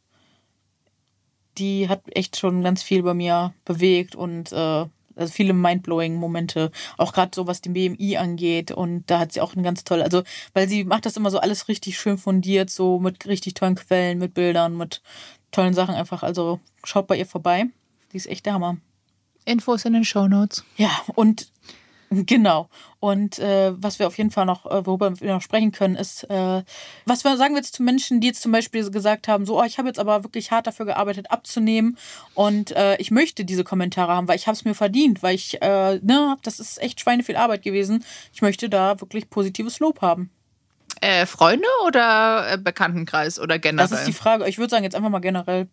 die hat echt schon ganz viel bei mir bewegt und äh, also viele mindblowing Momente, auch gerade so was den BMI angeht und da hat sie auch ein ganz toll, also weil sie macht das immer so alles richtig schön fundiert, so mit richtig tollen Quellen, mit Bildern, mit tollen Sachen einfach, also schaut bei ihr vorbei, die ist echt der Hammer. Infos in den Show Notes. Ja, und Genau. Und äh, was wir auf jeden Fall noch, äh, worüber wir noch sprechen können, ist, äh, was wir sagen wir jetzt zu Menschen, die jetzt zum Beispiel gesagt haben, so, oh, ich habe jetzt aber wirklich hart dafür gearbeitet, abzunehmen und äh, ich möchte diese Kommentare haben, weil ich habe es mir verdient, weil ich, äh, ne, das ist echt schweineviel Arbeit gewesen. Ich möchte da wirklich positives Lob haben. Äh, Freunde oder Bekanntenkreis oder generell? Das ist die Frage. Ich würde sagen, jetzt einfach mal generell.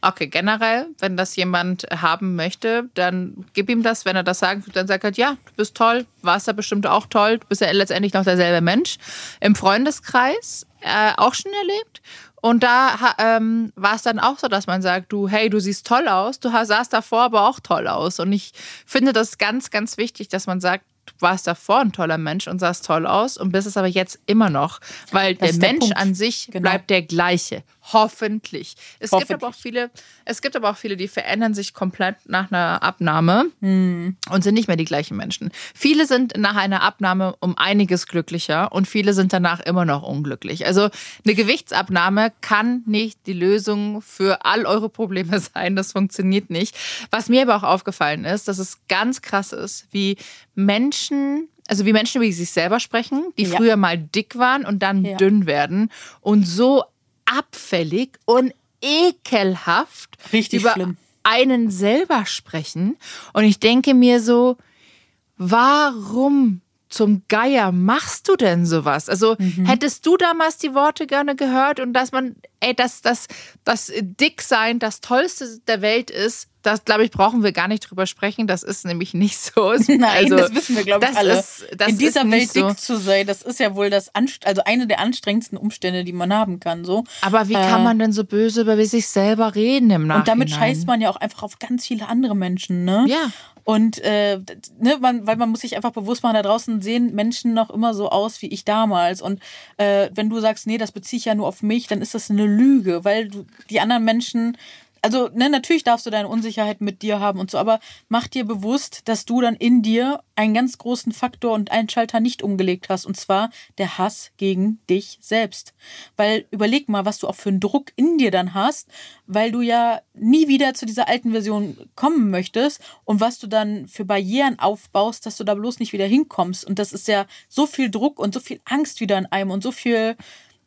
Okay, generell, wenn das jemand haben möchte, dann gib ihm das. Wenn er das sagen dann sagt er, ja, du bist toll, warst ja bestimmt auch toll, du bist ja letztendlich noch derselbe Mensch. Im Freundeskreis äh, auch schon erlebt. Und da ähm, war es dann auch so, dass man sagt, du, hey, du siehst toll aus, du sahst davor aber auch toll aus. Und ich finde das ganz, ganz wichtig, dass man sagt, du warst davor ein toller Mensch und sahst toll aus und bist es aber jetzt immer noch, weil das der Mensch der an sich genau. bleibt der gleiche. Hoffentlich. Es Hoffentlich. gibt aber auch viele, es gibt aber auch viele, die verändern sich komplett nach einer Abnahme hm. und sind nicht mehr die gleichen Menschen. Viele sind nach einer Abnahme um einiges glücklicher und viele sind danach immer noch unglücklich. Also eine Gewichtsabnahme kann nicht die Lösung für all eure Probleme sein. Das funktioniert nicht. Was mir aber auch aufgefallen ist, dass es ganz krass ist, wie Menschen also wie Menschen über sich selber sprechen, die ja. früher mal dick waren und dann ja. dünn werden und so abfällig und ekelhaft Richtig über schlimm. einen selber sprechen. Und ich denke mir so, warum zum Geier machst du denn sowas? Also mhm. hättest du damals die Worte gerne gehört und dass man, ey, dass das, das Dicksein das Tollste der Welt ist, das, glaube ich, brauchen wir gar nicht drüber sprechen. Das ist nämlich nicht so. Nein, also, das wissen wir, glaube ich, alle. Ist, In dieser Welt so. dick zu sein, das ist ja wohl das also eine der anstrengendsten Umstände, die man haben kann. So. Aber wie äh, kann man denn so böse über sich selber reden im Nachhinein? Und damit scheißt man ja auch einfach auf ganz viele andere Menschen, ne? Ja. Und äh, ne, man, weil man muss sich einfach bewusst machen, da draußen sehen Menschen noch immer so aus wie ich damals. Und äh, wenn du sagst, nee, das beziehe ich ja nur auf mich, dann ist das eine Lüge, weil du die anderen Menschen also ne, natürlich darfst du deine Unsicherheit mit dir haben und so, aber mach dir bewusst, dass du dann in dir einen ganz großen Faktor und Einschalter nicht umgelegt hast, und zwar der Hass gegen dich selbst. Weil überleg mal, was du auch für einen Druck in dir dann hast, weil du ja nie wieder zu dieser alten Version kommen möchtest und was du dann für Barrieren aufbaust, dass du da bloß nicht wieder hinkommst. Und das ist ja so viel Druck und so viel Angst wieder in einem und so viel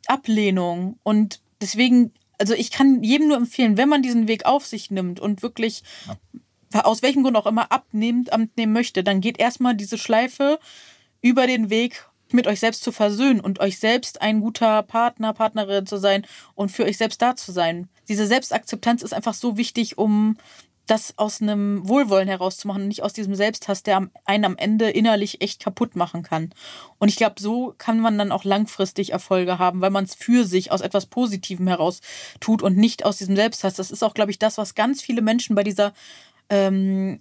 Ablehnung. Und deswegen also ich kann jedem nur empfehlen, wenn man diesen Weg auf sich nimmt und wirklich ja. aus welchem Grund auch immer abnimmt, abnehmen möchte, dann geht erstmal diese Schleife über den Weg mit euch selbst zu versöhnen und euch selbst ein guter Partner, Partnerin zu sein und für euch selbst da zu sein. Diese Selbstakzeptanz ist einfach so wichtig, um das aus einem Wohlwollen herauszumachen und nicht aus diesem Selbsthass, der einen am Ende innerlich echt kaputt machen kann. Und ich glaube, so kann man dann auch langfristig Erfolge haben, weil man es für sich aus etwas Positivem heraus tut und nicht aus diesem Selbsthass. Das ist auch, glaube ich, das, was ganz viele Menschen bei dieser ähm,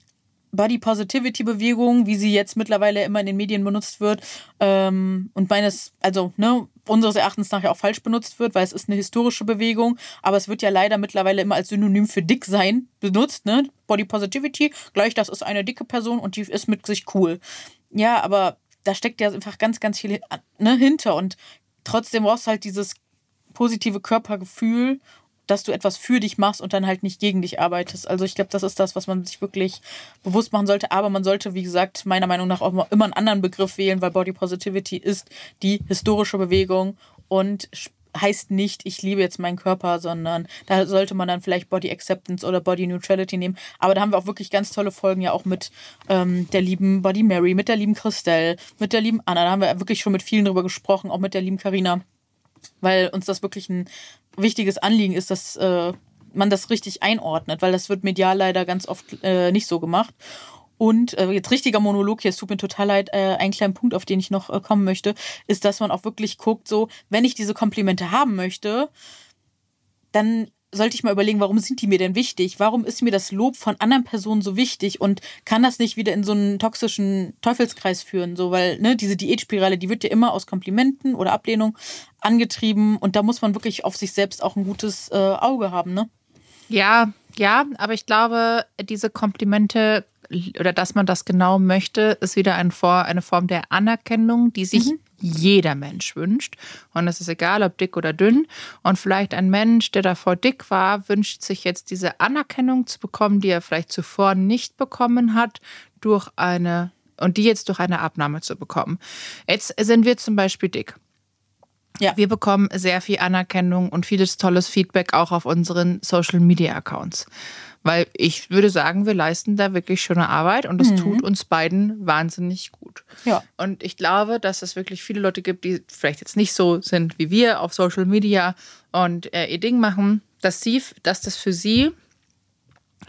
Body Positivity Bewegung, wie sie jetzt mittlerweile immer in den Medien benutzt wird, ähm, und meines, also ne, unseres Erachtens nachher auch falsch benutzt wird, weil es ist eine historische Bewegung, aber es wird ja leider mittlerweile immer als Synonym für dick sein benutzt, ne? Body Positivity, gleich das ist eine dicke Person und die ist mit sich cool. Ja, aber da steckt ja einfach ganz, ganz viel ne, hinter und trotzdem brauchst du halt dieses positive Körpergefühl dass du etwas für dich machst und dann halt nicht gegen dich arbeitest. Also ich glaube, das ist das, was man sich wirklich bewusst machen sollte. Aber man sollte, wie gesagt, meiner Meinung nach auch immer einen anderen Begriff wählen, weil Body Positivity ist die historische Bewegung und heißt nicht, ich liebe jetzt meinen Körper, sondern da sollte man dann vielleicht Body Acceptance oder Body Neutrality nehmen. Aber da haben wir auch wirklich ganz tolle Folgen ja auch mit ähm, der lieben Body Mary, mit der lieben Christelle, mit der lieben Anna. Da haben wir wirklich schon mit vielen drüber gesprochen, auch mit der lieben Carina weil uns das wirklich ein wichtiges Anliegen ist, dass äh, man das richtig einordnet, weil das wird medial leider ganz oft äh, nicht so gemacht. Und äh, jetzt richtiger Monolog hier, es tut mir total leid, äh, ein kleiner Punkt, auf den ich noch äh, kommen möchte, ist, dass man auch wirklich guckt, so, wenn ich diese Komplimente haben möchte, dann sollte ich mal überlegen, warum sind die mir denn wichtig? Warum ist mir das Lob von anderen Personen so wichtig und kann das nicht wieder in so einen toxischen Teufelskreis führen? So, weil, ne, diese Diätspirale, die wird ja immer aus Komplimenten oder Ablehnung angetrieben und da muss man wirklich auf sich selbst auch ein gutes äh, Auge haben, ne? Ja, ja, aber ich glaube, diese Komplimente oder dass man das genau möchte, ist wieder ein Vor eine Form der Anerkennung, die sich mhm. Jeder Mensch wünscht. Und es ist egal, ob dick oder dünn. Und vielleicht ein Mensch, der davor dick war, wünscht sich jetzt diese Anerkennung zu bekommen, die er vielleicht zuvor nicht bekommen hat, durch eine und die jetzt durch eine Abnahme zu bekommen. Jetzt sind wir zum Beispiel dick. Ja. Wir bekommen sehr viel Anerkennung und vieles tolles Feedback auch auf unseren Social Media Accounts. Weil ich würde sagen, wir leisten da wirklich schöne Arbeit und das mhm. tut uns beiden wahnsinnig gut. Ja. Und ich glaube, dass es wirklich viele Leute gibt, die vielleicht jetzt nicht so sind wie wir auf Social Media und äh, ihr Ding machen, dass sie, dass das für sie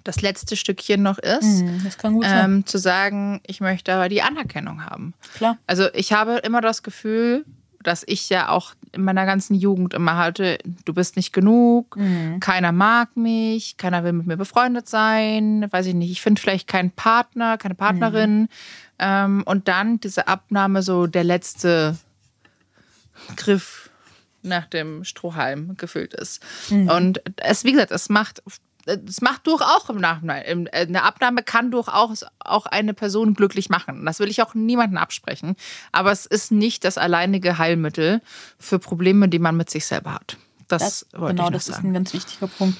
das letzte Stückchen noch ist, mhm, das kann gut sein. Ähm, zu sagen, ich möchte aber die Anerkennung haben. Klar. Also ich habe immer das Gefühl, dass ich ja auch in meiner ganzen Jugend immer hatte, du bist nicht genug, mhm. keiner mag mich, keiner will mit mir befreundet sein, weiß ich nicht, ich finde vielleicht keinen Partner, keine Partnerin. Mhm. Ähm, und dann diese Abnahme, so der letzte Griff nach dem Strohhalm gefüllt ist. Mhm. Und es, wie gesagt, es macht es macht durch auch im Nachhinein. Äh, eine Abnahme kann durchaus auch eine Person glücklich machen. Das will ich auch niemandem absprechen. Aber es ist nicht das alleinige Heilmittel für Probleme, die man mit sich selber hat. Das, das genau, das sagen. ist ein ganz wichtiger Punkt.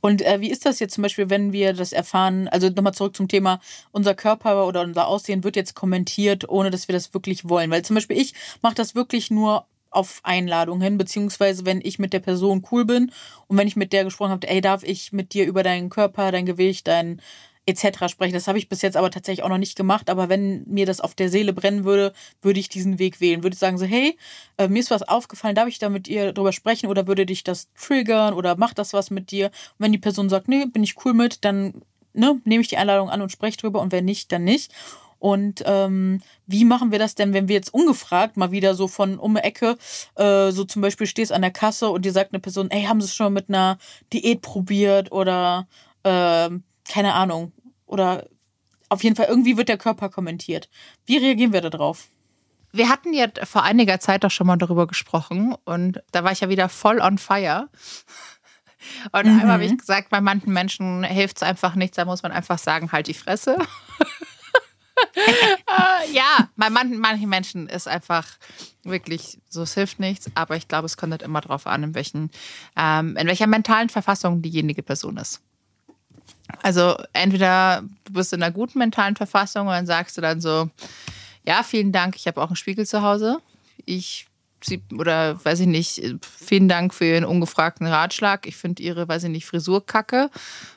Und äh, wie ist das jetzt zum Beispiel, wenn wir das erfahren? Also nochmal zurück zum Thema, unser Körper oder unser Aussehen wird jetzt kommentiert, ohne dass wir das wirklich wollen. Weil zum Beispiel ich mache das wirklich nur auf Einladung hin, beziehungsweise wenn ich mit der Person cool bin und wenn ich mit der gesprochen habe, ey, darf ich mit dir über deinen Körper, dein Gewicht, dein etc. sprechen. Das habe ich bis jetzt aber tatsächlich auch noch nicht gemacht. Aber wenn mir das auf der Seele brennen würde, würde ich diesen Weg wählen. Würde sagen so, hey, äh, mir ist was aufgefallen, darf ich da mit ihr drüber sprechen oder würde dich das triggern oder macht das was mit dir? Und wenn die Person sagt, nee, bin ich cool mit, dann ne, nehme ich die Einladung an und spreche drüber und wenn nicht, dann nicht. Und ähm, wie machen wir das denn, wenn wir jetzt ungefragt mal wieder so von um die Ecke, äh, so zum Beispiel stehst an der Kasse und dir sagt eine Person, ey, haben Sie es schon mit einer Diät probiert oder äh, keine Ahnung. Oder auf jeden Fall irgendwie wird der Körper kommentiert. Wie reagieren wir darauf? Wir hatten ja vor einiger Zeit doch schon mal darüber gesprochen und da war ich ja wieder voll on fire. Und mhm. einmal habe ich gesagt, bei manchen Menschen hilft es einfach nichts, da muss man einfach sagen, halt die Fresse. Äh, ja, bei manchen, manchen Menschen ist einfach wirklich so, es hilft nichts, aber ich glaube, es kommt halt immer darauf an, in, welchen, ähm, in welcher mentalen Verfassung diejenige Person ist. Also entweder du bist in einer guten mentalen Verfassung und dann sagst du dann so, ja, vielen Dank, ich habe auch einen Spiegel zu Hause. Ich sie, oder weiß ich nicht, vielen Dank für Ihren ungefragten Ratschlag. Ich finde Ihre, weiß ich nicht, Frisur kacke.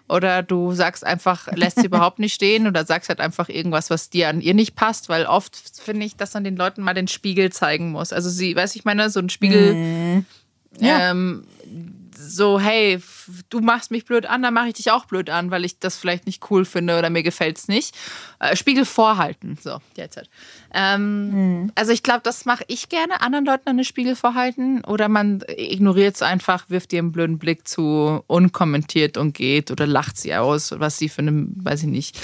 Oder du sagst einfach, lässt sie überhaupt nicht stehen oder sagst halt einfach irgendwas, was dir an ihr nicht passt, weil oft finde ich, dass man den Leuten mal den Spiegel zeigen muss. Also sie, weiß ich meine, so ein Spiegel. Mhm. Ja. Ähm, so, hey, du machst mich blöd an, dann mache ich dich auch blöd an, weil ich das vielleicht nicht cool finde oder mir gefällt es nicht. Äh, Spiegel vorhalten, so, derzeit. Ähm, mhm. Also ich glaube, das mache ich gerne, anderen Leuten eine Spiegel vorhalten. Oder man ignoriert es einfach, wirft ihr einen blöden Blick zu, unkommentiert und geht oder lacht sie aus, was sie für eine, weiß ich nicht.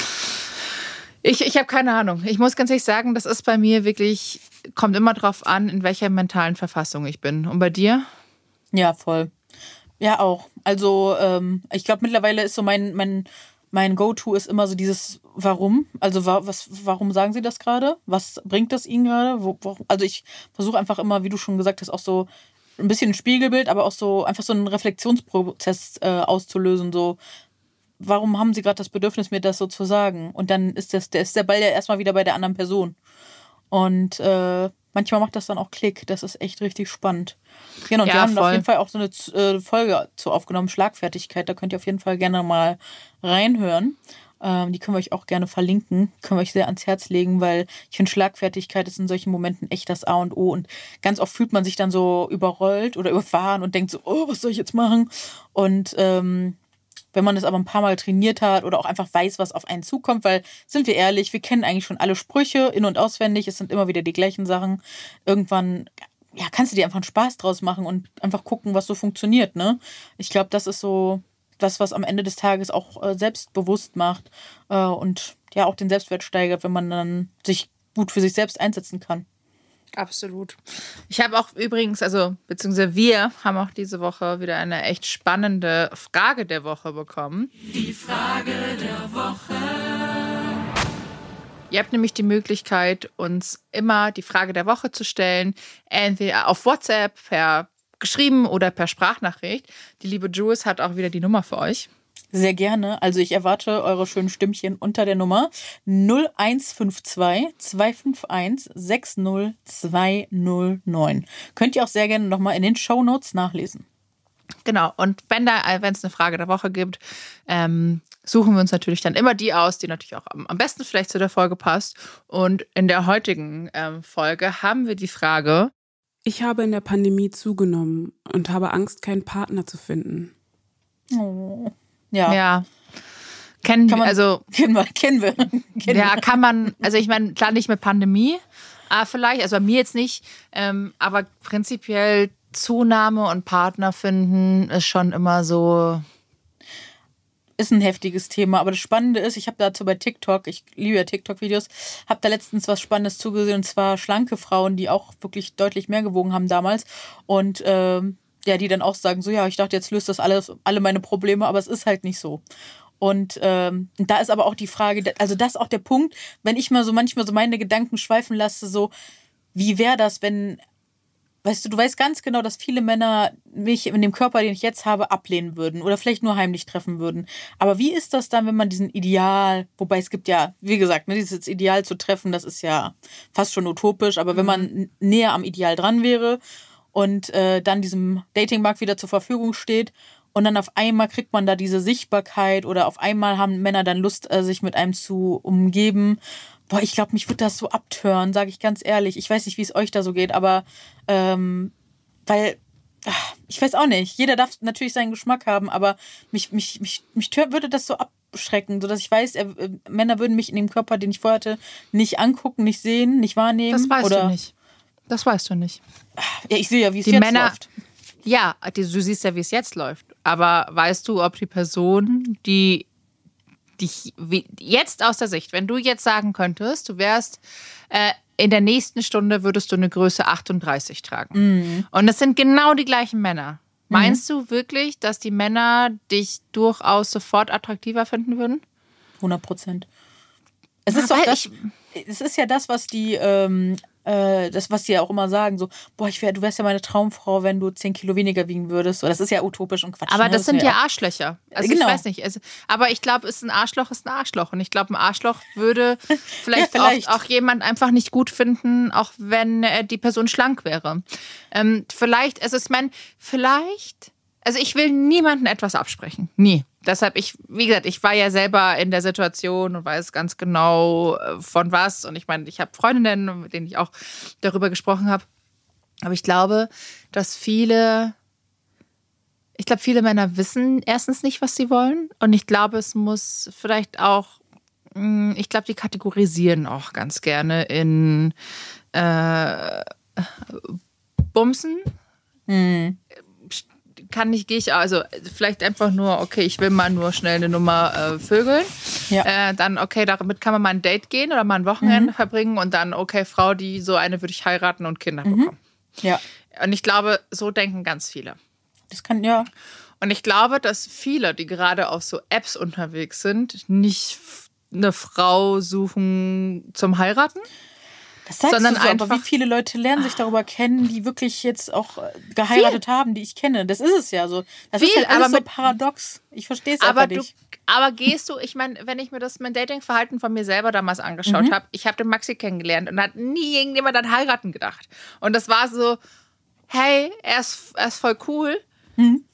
Ich, ich habe keine Ahnung. Ich muss ganz ehrlich sagen, das ist bei mir wirklich, kommt immer drauf an, in welcher mentalen Verfassung ich bin. Und bei dir? Ja, voll. Ja, auch. Also ähm, ich glaube mittlerweile ist so mein, mein, mein Go-To ist immer so dieses Warum. Also wa was, warum sagen Sie das gerade? Was bringt das Ihnen gerade? Also ich versuche einfach immer, wie du schon gesagt hast, auch so ein bisschen ein Spiegelbild, aber auch so einfach so einen Reflexionsprozess äh, auszulösen. So, warum haben Sie gerade das Bedürfnis, mir das so zu sagen? Und dann ist das, der ist der Ball ja erstmal wieder bei der anderen Person. Und äh, manchmal macht das dann auch Klick. Das ist echt richtig spannend. Genau, und ja, wir haben voll. auf jeden Fall auch so eine äh, Folge zu aufgenommen, Schlagfertigkeit. Da könnt ihr auf jeden Fall gerne mal reinhören. Ähm, die können wir euch auch gerne verlinken. Können wir euch sehr ans Herz legen, weil ich finde, Schlagfertigkeit ist in solchen Momenten echt das A und O. Und ganz oft fühlt man sich dann so überrollt oder überfahren und denkt so, oh, was soll ich jetzt machen? Und ähm, wenn man es aber ein paar Mal trainiert hat oder auch einfach weiß, was auf einen zukommt, weil, sind wir ehrlich, wir kennen eigentlich schon alle Sprüche in- und auswendig, es sind immer wieder die gleichen Sachen. Irgendwann, ja, kannst du dir einfach einen Spaß draus machen und einfach gucken, was so funktioniert, ne? Ich glaube, das ist so das, was am Ende des Tages auch äh, selbstbewusst macht äh, und ja auch den Selbstwert steigert, wenn man dann sich gut für sich selbst einsetzen kann. Absolut. Ich habe auch übrigens, also beziehungsweise wir haben auch diese Woche wieder eine echt spannende Frage der Woche bekommen. Die Frage der Woche. Ihr habt nämlich die Möglichkeit, uns immer die Frage der Woche zu stellen, entweder auf WhatsApp, per geschrieben oder per Sprachnachricht. Die liebe Jules hat auch wieder die Nummer für euch. Sehr gerne. Also ich erwarte eure schönen Stimmchen unter der Nummer 0152 251 60209. Könnt ihr auch sehr gerne nochmal in den Show Notes nachlesen. Genau. Und wenn da, wenn es eine Frage der Woche gibt, ähm, suchen wir uns natürlich dann immer die aus, die natürlich auch am, am besten vielleicht zu der Folge passt. Und in der heutigen ähm, Folge haben wir die Frage. Ich habe in der Pandemie zugenommen und habe Angst, keinen Partner zu finden. Oh. Ja. Ja. Kennen wir, also. Kennen wir, kennen wir. Kennen ja, kann man, also ich meine, klar nicht mit Pandemie, aber vielleicht, also bei mir jetzt nicht, ähm, aber prinzipiell Zunahme und Partner finden ist schon immer so. Ist ein heftiges Thema, aber das Spannende ist, ich habe dazu bei TikTok, ich liebe ja TikTok-Videos, habe da letztens was Spannendes zugesehen und zwar schlanke Frauen, die auch wirklich deutlich mehr gewogen haben damals und ähm, ja, die dann auch sagen, so ja, ich dachte, jetzt löst das alles, alle meine Probleme, aber es ist halt nicht so. Und ähm, da ist aber auch die Frage, also das ist auch der Punkt, wenn ich mal so manchmal so meine Gedanken schweifen lasse, so, wie wäre das, wenn, weißt du, du weißt ganz genau, dass viele Männer mich in dem Körper, den ich jetzt habe, ablehnen würden oder vielleicht nur heimlich treffen würden. Aber wie ist das dann, wenn man diesen Ideal, wobei es gibt ja, wie gesagt, ne, dieses Ideal zu treffen, das ist ja fast schon utopisch, aber wenn mhm. man näher am Ideal dran wäre und äh, dann diesem Datingmarkt wieder zur Verfügung steht und dann auf einmal kriegt man da diese Sichtbarkeit oder auf einmal haben Männer dann Lust, äh, sich mit einem zu umgeben. Boah, ich glaube, mich wird das so abtören, sage ich ganz ehrlich. Ich weiß nicht, wie es euch da so geht, aber ähm, weil ach, ich weiß auch nicht. Jeder darf natürlich seinen Geschmack haben, aber mich mich mich mich würde das so abschrecken, so dass ich weiß, er, Männer würden mich in dem Körper, den ich vorhatte, nicht angucken, nicht sehen, nicht wahrnehmen. Das weißt oder du nicht. Das weißt du nicht. Ja, ich sehe ja, wie es jetzt Männer, läuft. Ja, du siehst ja, wie es jetzt läuft. Aber weißt du, ob die Person, die dich jetzt aus der Sicht, wenn du jetzt sagen könntest, du wärst äh, in der nächsten Stunde würdest du eine Größe 38 tragen. Mhm. Und das sind genau die gleichen Männer. Meinst du wirklich, dass die Männer dich durchaus sofort attraktiver finden würden? 100 Prozent. Es ist doch das, es ist ja das, was die, ähm, äh, das, was die ja auch immer sagen, so, boah, ich wär, du wärst ja meine Traumfrau, wenn du 10 Kilo weniger wiegen würdest. So, das ist ja utopisch und Quatsch. Aber ne? das sind ist ja auch- Arschlöcher. Also Genau. ich weiß nicht. Also, aber ich glaube, ist ein Arschloch ist ein Arschloch. Und ich glaube, ein Arschloch würde vielleicht, vielleicht. Auch, auch jemand einfach nicht gut finden, auch wenn äh, die Person schlank wäre. Ähm, vielleicht, also ich meine, vielleicht, also ich will niemandem etwas absprechen. Nie. Deshalb, ich, wie gesagt, ich war ja selber in der Situation und weiß ganz genau äh, von was. Und ich meine, ich habe Freundinnen, mit denen ich auch darüber gesprochen habe. Aber ich glaube, dass viele ich glaube, viele Männer wissen erstens nicht, was sie wollen. Und ich glaube, es muss vielleicht auch, mh, ich glaube, die kategorisieren auch ganz gerne in äh, Bumsen. Hm. Kann ich, gehe ich, also vielleicht einfach nur, okay, ich will mal nur schnell eine Nummer äh, vögeln. Ja. Äh, dann, okay, damit kann man mal ein Date gehen oder mal ein Wochenende verbringen. Und dann, okay, Frau, die so eine würde ich heiraten und Kinder bekommen. Ja, Und ich glaube, so denken ganz viele. das kann, ja. Und ich glaube, dass viele, die gerade auf so Apps unterwegs sind, nicht eine Frau suchen zum Heiraten. Das sagst Sondern du so, aber einfach- wie viele Leute lernen sich darüber kennen, die wirklich jetzt auch äh, geheiratet haben, die ich kenne. Das ist es ja so. Das ist Viel, halt alles aber so mit- paradox. Ich verstehe es Aber einfach du, nicht. aber gehst du, ich meine, wenn ich mir das mein Datingverhalten von mir selber damals Mhm. angeschaut habe, ich habe den Maxi kennengelernt und hat nie irgendjemand an heiraten gedacht. Und das war so, hey, er ist, er ist voll cool. Mhm.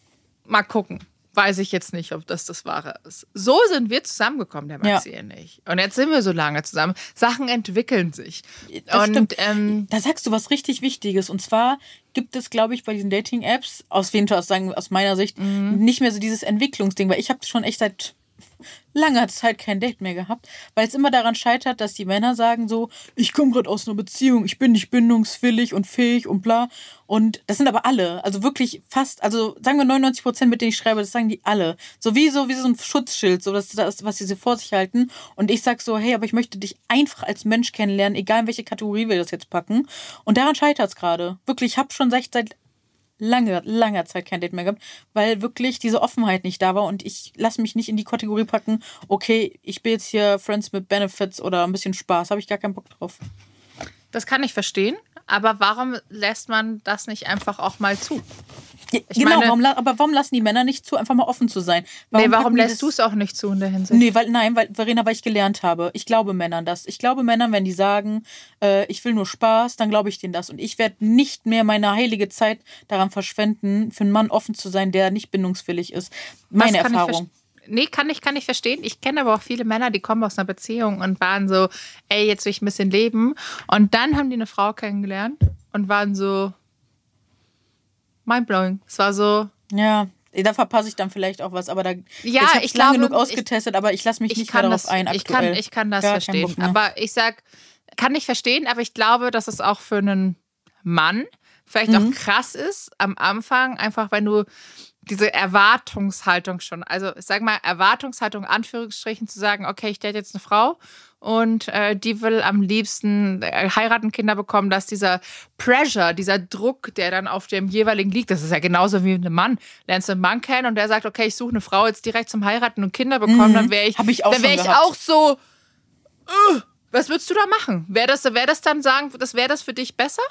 Mal gucken. Weiß ich jetzt nicht, ob das das Wahre ist. So sind wir zusammengekommen, der Maxi und ich. Und jetzt sind wir so lange zusammen. Sachen entwickeln sich. Das und ähm, Da sagst du was richtig Wichtiges. Und zwar gibt es, glaube ich, bei diesen Dating-Apps, aus wen aus, sagen, aus meiner Sicht, Mhm. nicht mehr so dieses Entwicklungsding, weil ich habe schon echt seit langer Zeit kein Date mehr gehabt, weil es immer daran scheitert, dass die Männer sagen so, ich komme gerade aus einer Beziehung, ich bin nicht bindungswillig und fähig und bla. Und das sind aber alle, also wirklich fast, also sagen wir 99 Prozent, mit denen ich schreibe, das sagen die alle. So wie so, wie so ein Schutzschild, so das, das was sie so vor sich halten. Und ich sag so, hey, aber ich möchte dich einfach als Mensch kennenlernen, egal in welche Kategorie wir das jetzt packen. Und daran scheitert es gerade. Wirklich, ich habe schon seit, seit lange, langer Zeit kein Date mehr gehabt, weil wirklich diese Offenheit nicht da war und ich lasse mich nicht in die Kategorie packen, okay, ich bin jetzt hier Friends mit Benefits oder ein bisschen Spaß, habe ich gar keinen Bock drauf. das kann ich verstehen. Aber warum lässt man das nicht einfach auch mal zu? Ja, genau, meine- warum, aber warum lassen die Männer nicht zu, einfach mal offen zu sein? nee, warum packen die lässt du es auch nicht zu in der Hinsicht? Nee, weil, nein, weil, Verena, weil ich gelernt habe. Ich glaube Männern das. Ich glaube Männern, wenn die sagen, äh, ich will nur Spaß, dann glaube ich denen das. Und ich werde nicht mehr meine heilige Zeit daran verschwenden, für einen Mann offen zu sein, der nicht bindungswillig ist. Meine Erfahrung. Nee, kann ich, kann ich verstehen. Ich kenne aber auch viele Männer, die kommen aus einer Beziehung und waren so, ey, jetzt will ich ein bisschen leben. Und dann haben die eine Frau kennengelernt und waren so mindblowing. Es war so, Ja, da verpasse ich dann vielleicht auch was, aber da Ja, ich habe ich lang glaube, genug ausgetestet, aber ich lasse mich ich nicht mehr darauf das, ein. ich, Aktuell. kann, ich kann das keinen verstehen. Aber ich sag, kann ich verstehen, aber ich glaube, dass es auch für einen Mann vielleicht Mhm. auch krass ist am Anfang, einfach wenn du diese Erwartungshaltung schon, also ich sag mal, Erwartungshaltung, Anführungsstrichen, zu sagen, okay, ich date jetzt eine Frau und äh, die will am liebsten äh, heiraten, Kinder bekommen, dass dieser Pressure, dieser Druck, der dann auf dem jeweiligen liegt, das ist ja genauso wie mit einem Mann. Lernst du einen Mann kennen und der sagt, okay, ich suche eine Frau jetzt direkt zum Heiraten und Kinder bekommen, Mhm. dann wäre ich, Hab ich auch dann wäre ich gehabt. auch so, äh, was würdest du da machen? Wäre das, wär das dann sagen, das wäre das für dich besser?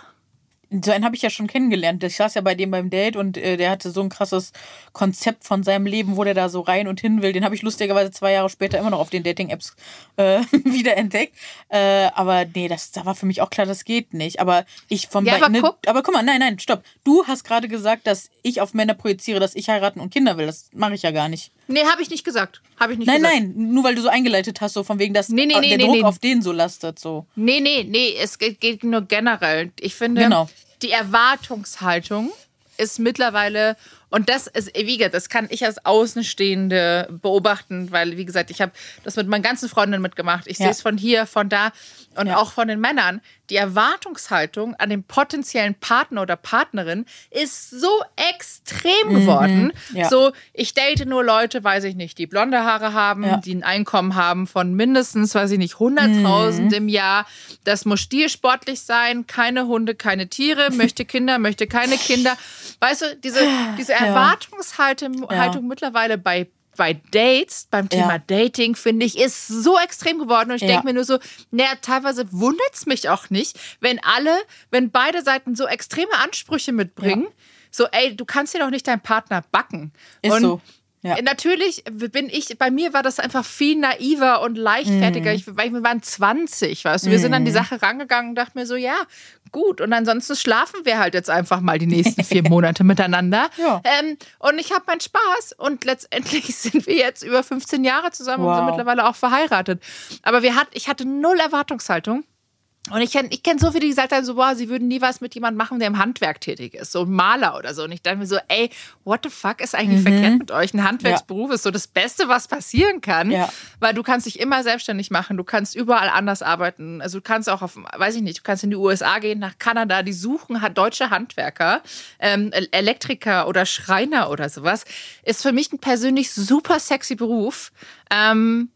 So einen habe ich ja schon kennengelernt. Ich saß ja bei dem beim Date und äh, der hatte so ein krasses Konzept von seinem Leben, wo der da so rein und hin will. Den habe ich lustigerweise zwei Jahre später immer noch auf den Dating-Apps äh, wieder entdeckt. Äh, aber nee, das, da war für mich auch klar, das geht nicht. Aber ich vom Ja, Be- aber ne, guck- aber guck mal, nein, nein, stopp. Du hast gerade gesagt, dass ich auf Männer projiziere, dass ich heiraten und Kinder will. Das mache ich ja gar nicht. Nee, habe ich nicht gesagt. Habe ich nicht Nein, gesagt. nein, nur weil du so eingeleitet hast, so von wegen, dass Nee, nee, nee, der Druck auf den so lastet. So. Nee, nee, nee, es geht, geht nur generell. Ich finde, Genau. die Erwartungshaltung ist mittlerweile, und das ist, wie gesagt, das kann ich als Außenstehende beobachten, weil, wie gesagt, ich habe das mit meinen ganzen Freundinnen mitgemacht. Ich Ja. sehe es von hier, von da und Ja. auch von den Männern. Die Erwartungshaltung an den potenziellen Partner oder Partnerin ist so extrem geworden. Mhm. ja. So, ich date nur Leute, weiß ich nicht, die blonde Haare haben, die ein Einkommen haben von mindestens, weiß ich nicht, 100.000 Mhm. im Jahr. Das muss stilsportlich sein, keine Hunde, keine Tiere, möchte Kinder, möchte keine Kinder. Weißt du, diese, diese Erwartungshaltung Haltung mittlerweile bei bei Dates, beim Thema Ja. Dating, finde ich, ist so extrem geworden. Und ich Ja. denke mir nur so, naja, teilweise wundert es mich auch nicht, wenn alle, wenn beide Seiten so extreme Ansprüche mitbringen. So, ey, du kannst dir doch nicht deinen Partner backen. Ist und so. Ja. Natürlich bin ich, bei mir war das einfach viel naiver und leichtfertiger. Mhm. Ich, weil wir waren 20, weißt du. Wir sind an die Sache rangegangen und dachten mir so, ja, gut. Und ansonsten schlafen wir halt jetzt einfach mal die nächsten vier Monate miteinander. Ja. Ähm, und ich habe meinen Spaß. Und letztendlich sind wir jetzt über 15 Jahre zusammen und sind Wow. mittlerweile auch verheiratet. Aber wir hat, ich hatte null Erwartungshaltung. Und ich kenne ich kenn so viele, die gesagt haben, so, boah, sie würden nie was mit jemandem machen, der im Handwerk tätig ist, so ein Maler oder so. Und ich dachte mir so, ey, what the fuck ist eigentlich verkehrt mit euch? Ein Handwerksberuf ist so das Beste, was passieren kann, Ja. weil du kannst dich immer selbstständig machen, du kannst überall anders arbeiten. Also du kannst auch auf, weiß ich nicht, du kannst in die USA gehen, nach Kanada, die suchen deutsche Handwerker, ähm, El- Elektriker oder Schreiner oder sowas. Ist für mich ein persönlich super sexy Beruf. Ähm,